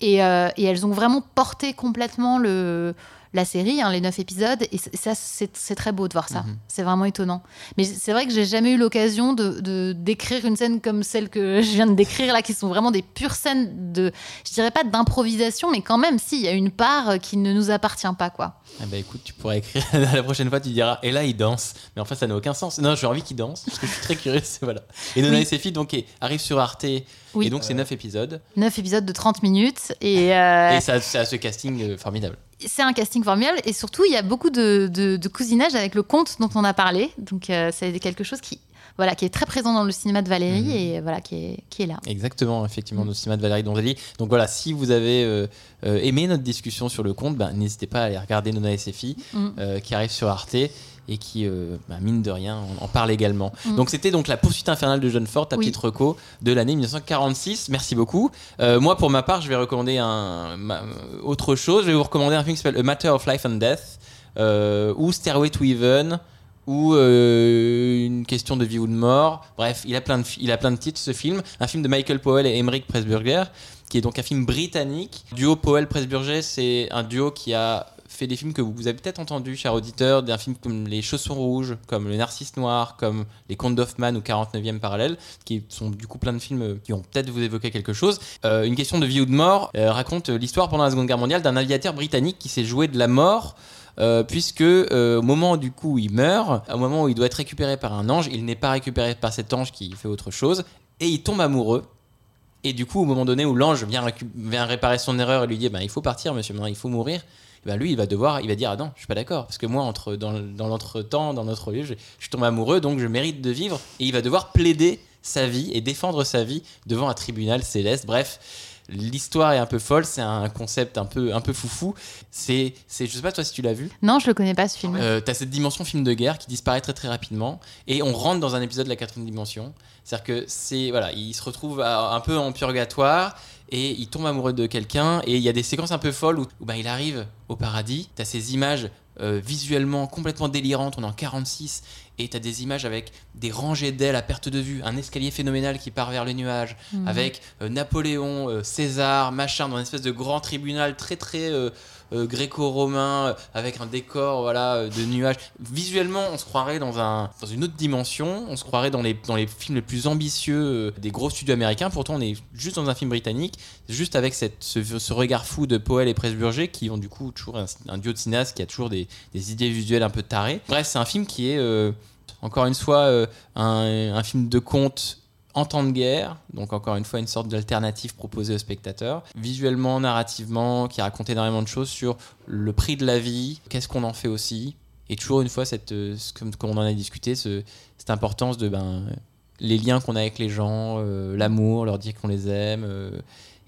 Et, et elles ont vraiment porté complètement le, la série, hein, les neuf épisodes. Et ça, c'est très beau de voir ça. Mhm. C'est vraiment étonnant. Mais c'est vrai que j'ai jamais eu l'occasion de d'écrire une scène comme celle que je viens de décrire là, qui sont vraiment des pures scènes de, je dirais pas d'improvisation, mais quand même, si, il y a une part qui ne nous appartient pas, quoi. Ah bah écoute, tu pourrais écrire la prochaine fois, tu diras et là il danse. Mais en fait, ça n'a aucun sens. Non, j'ai envie qu'il danse parce que je suis très curieux. Voilà. Et Nona Oui. et ses filles donc arrive sur Arte Oui. et donc c'est neuf épisodes Neuf épisodes de 30 minutes et, euh, et ça, ça a ce casting euh, formidable. C'est un casting formidable et surtout il y a beaucoup de, de- de cousinage avec le conte dont on a parlé. Donc euh, c'est quelque chose qui, voilà, qui est très présent dans le cinéma de Valérie Mhm. et voilà, qui est, qui est là. Exactement, effectivement, notre cinéma de Valérie Donzelli. Donc voilà, si vous avez euh, euh, aimé notre discussion sur le compte, ben, n'hésitez pas à aller regarder Nona et ses filles, Mm. euh, qui arrive sur Arte et qui, euh, ben, mine de rien, on en parle également. Mm. Donc c'était donc la poursuite infernale de John Ford, ta Oui. petite reco de l'année 1946. Merci beaucoup. Euh, moi, pour ma part, je vais recommander un, ma- autre chose. Je vais vous recommander un film qui s'appelle A Matter of Life and Death euh, ou Stairway to Heaven ou euh, une question de vie ou de mort. Bref, il a plein de, il a plein de titres ce film. Un film de Michael Powell et Emmerich Pressburger, qui est donc un film britannique. Duo Powell-Pressburger, c'est un duo qui a fait des films que vous avez peut-être entendu, cher auditeur, d'un film comme Les Chaussons Rouges, comme Le Narcisse Noir, comme Les Contes d'Hoffmann ou 49e Parallèle, qui sont du coup plein de films euh, qui ont peut-être vous évoqué quelque chose. Euh, une question de vie ou de mort euh, raconte l'histoire pendant la Seconde Guerre mondiale d'un aviateur britannique qui s'est joué de la mort puisque au moment du coup où il meurt, au moment où il doit être récupéré par un ange, il n'est pas récupéré par cet ange qui fait autre chose, et il tombe amoureux. Et du coup, au moment donné où l'ange vient, réparer son erreur et lui dit, ben, il faut partir, monsieur, maintenant il faut mourir. Ben, lui, il va devoir, il va dire, ah non, je suis pas d'accord, parce que moi, entre, dans, dans l'entretemps, dans notre lieu, je, je suis tombé amoureux, donc je mérite de vivre. Et il va devoir plaider sa vie et défendre sa vie devant un tribunal céleste. Bref, l'histoire est un peu folle, c'est un concept un peu, un peu foufou. C'est, c'est, je sais pas toi si tu l'as vu. Non, je le connais pas ce film. Euh, t'as cette dimension film de guerre qui disparaît très très rapidement et on rentre dans un épisode de la quatrième dimension. C'est-à-dire que c'est voilà, il se retrouve un peu en purgatoire et il tombe amoureux de quelqu'un et il y a des séquences un peu folles où, où, bah, il arrive au paradis. T'as ces images euh, visuellement complètement délirantes. On est en 46 et t'as des images avec des rangées d'ailes à perte de vue, un escalier phénoménal qui part vers les nuages, Mhm. avec euh, Napoléon, euh, César, machin, dans une espèce de grand tribunal très très gréco-romain, euh, avec un décor voilà, euh, de nuages. Visuellement, on se croirait dans, un, dans une autre dimension, on se croirait dans les, dans les films les plus ambitieux euh, des gros studios américains. Pourtant, on est juste dans un film britannique, juste avec cette, ce, regard fou de Powell et Pressburger, qui ont du coup toujours un, un duo de cinéastes qui a toujours des, des idées visuelles un peu tarées. Bref, c'est un film qui est, euh, encore une fois, euh, un, un film de conte en temps de guerre, donc encore une fois une sorte d'alternative proposée aux spectateurs, visuellement, narrativement, qui raconte énormément de choses sur le prix de la vie, qu'est-ce qu'on en fait aussi, et toujours une fois, cette, euh, comme, on en a discuté, ce- cette importance de ben, les liens qu'on a avec les gens, euh, l'amour, leur dire qu'on les aime, euh,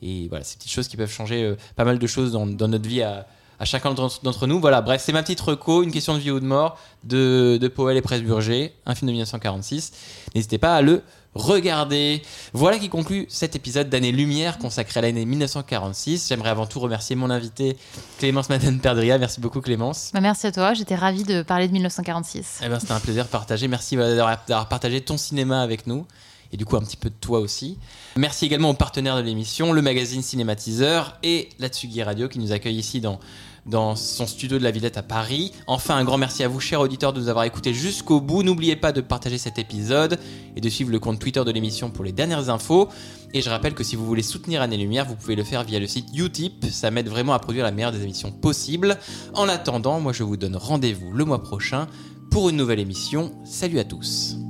et voilà, ces petites choses qui peuvent changer pas mal de choses dans, notre vie à, à chacun d'entre nous. Voilà, bref, c'est ma petite reco, une question de vie ou de mort de, de Powell et Pressburger, un film de 1946. N'hésitez pas à le regarder. Voilà qui conclut cet épisode d'Année Lumière consacré à l'année 1946. J'aimerais avant tout remercier mon invité Clémence Madeleine Perdria. Merci beaucoup Clémence. Bah, merci à toi, j'étais ravie de parler de 1946. Eh ben, c'était un plaisir partagé. Merci d'avoir partagé ton cinéma avec nous. Et du coup, un petit peu de toi aussi. Merci également aux partenaires de l'émission, le magazine Cinématiseur et la Tsugi Radio qui nous accueille ici dans, dans son studio de la Villette à Paris. Enfin, un grand merci à vous, chers auditeurs, de nous avoir écoutés jusqu'au bout. N'oubliez pas de partager cet épisode et de suivre le compte Twitter de l'émission pour les dernières infos. Et je rappelle que si vous voulez soutenir Année Lumière, vous pouvez le faire via le site Utip. Ça m'aide vraiment à produire la meilleure des émissions possibles. En attendant, moi je vous donne rendez-vous le mois prochain pour une nouvelle émission. Salut à tous.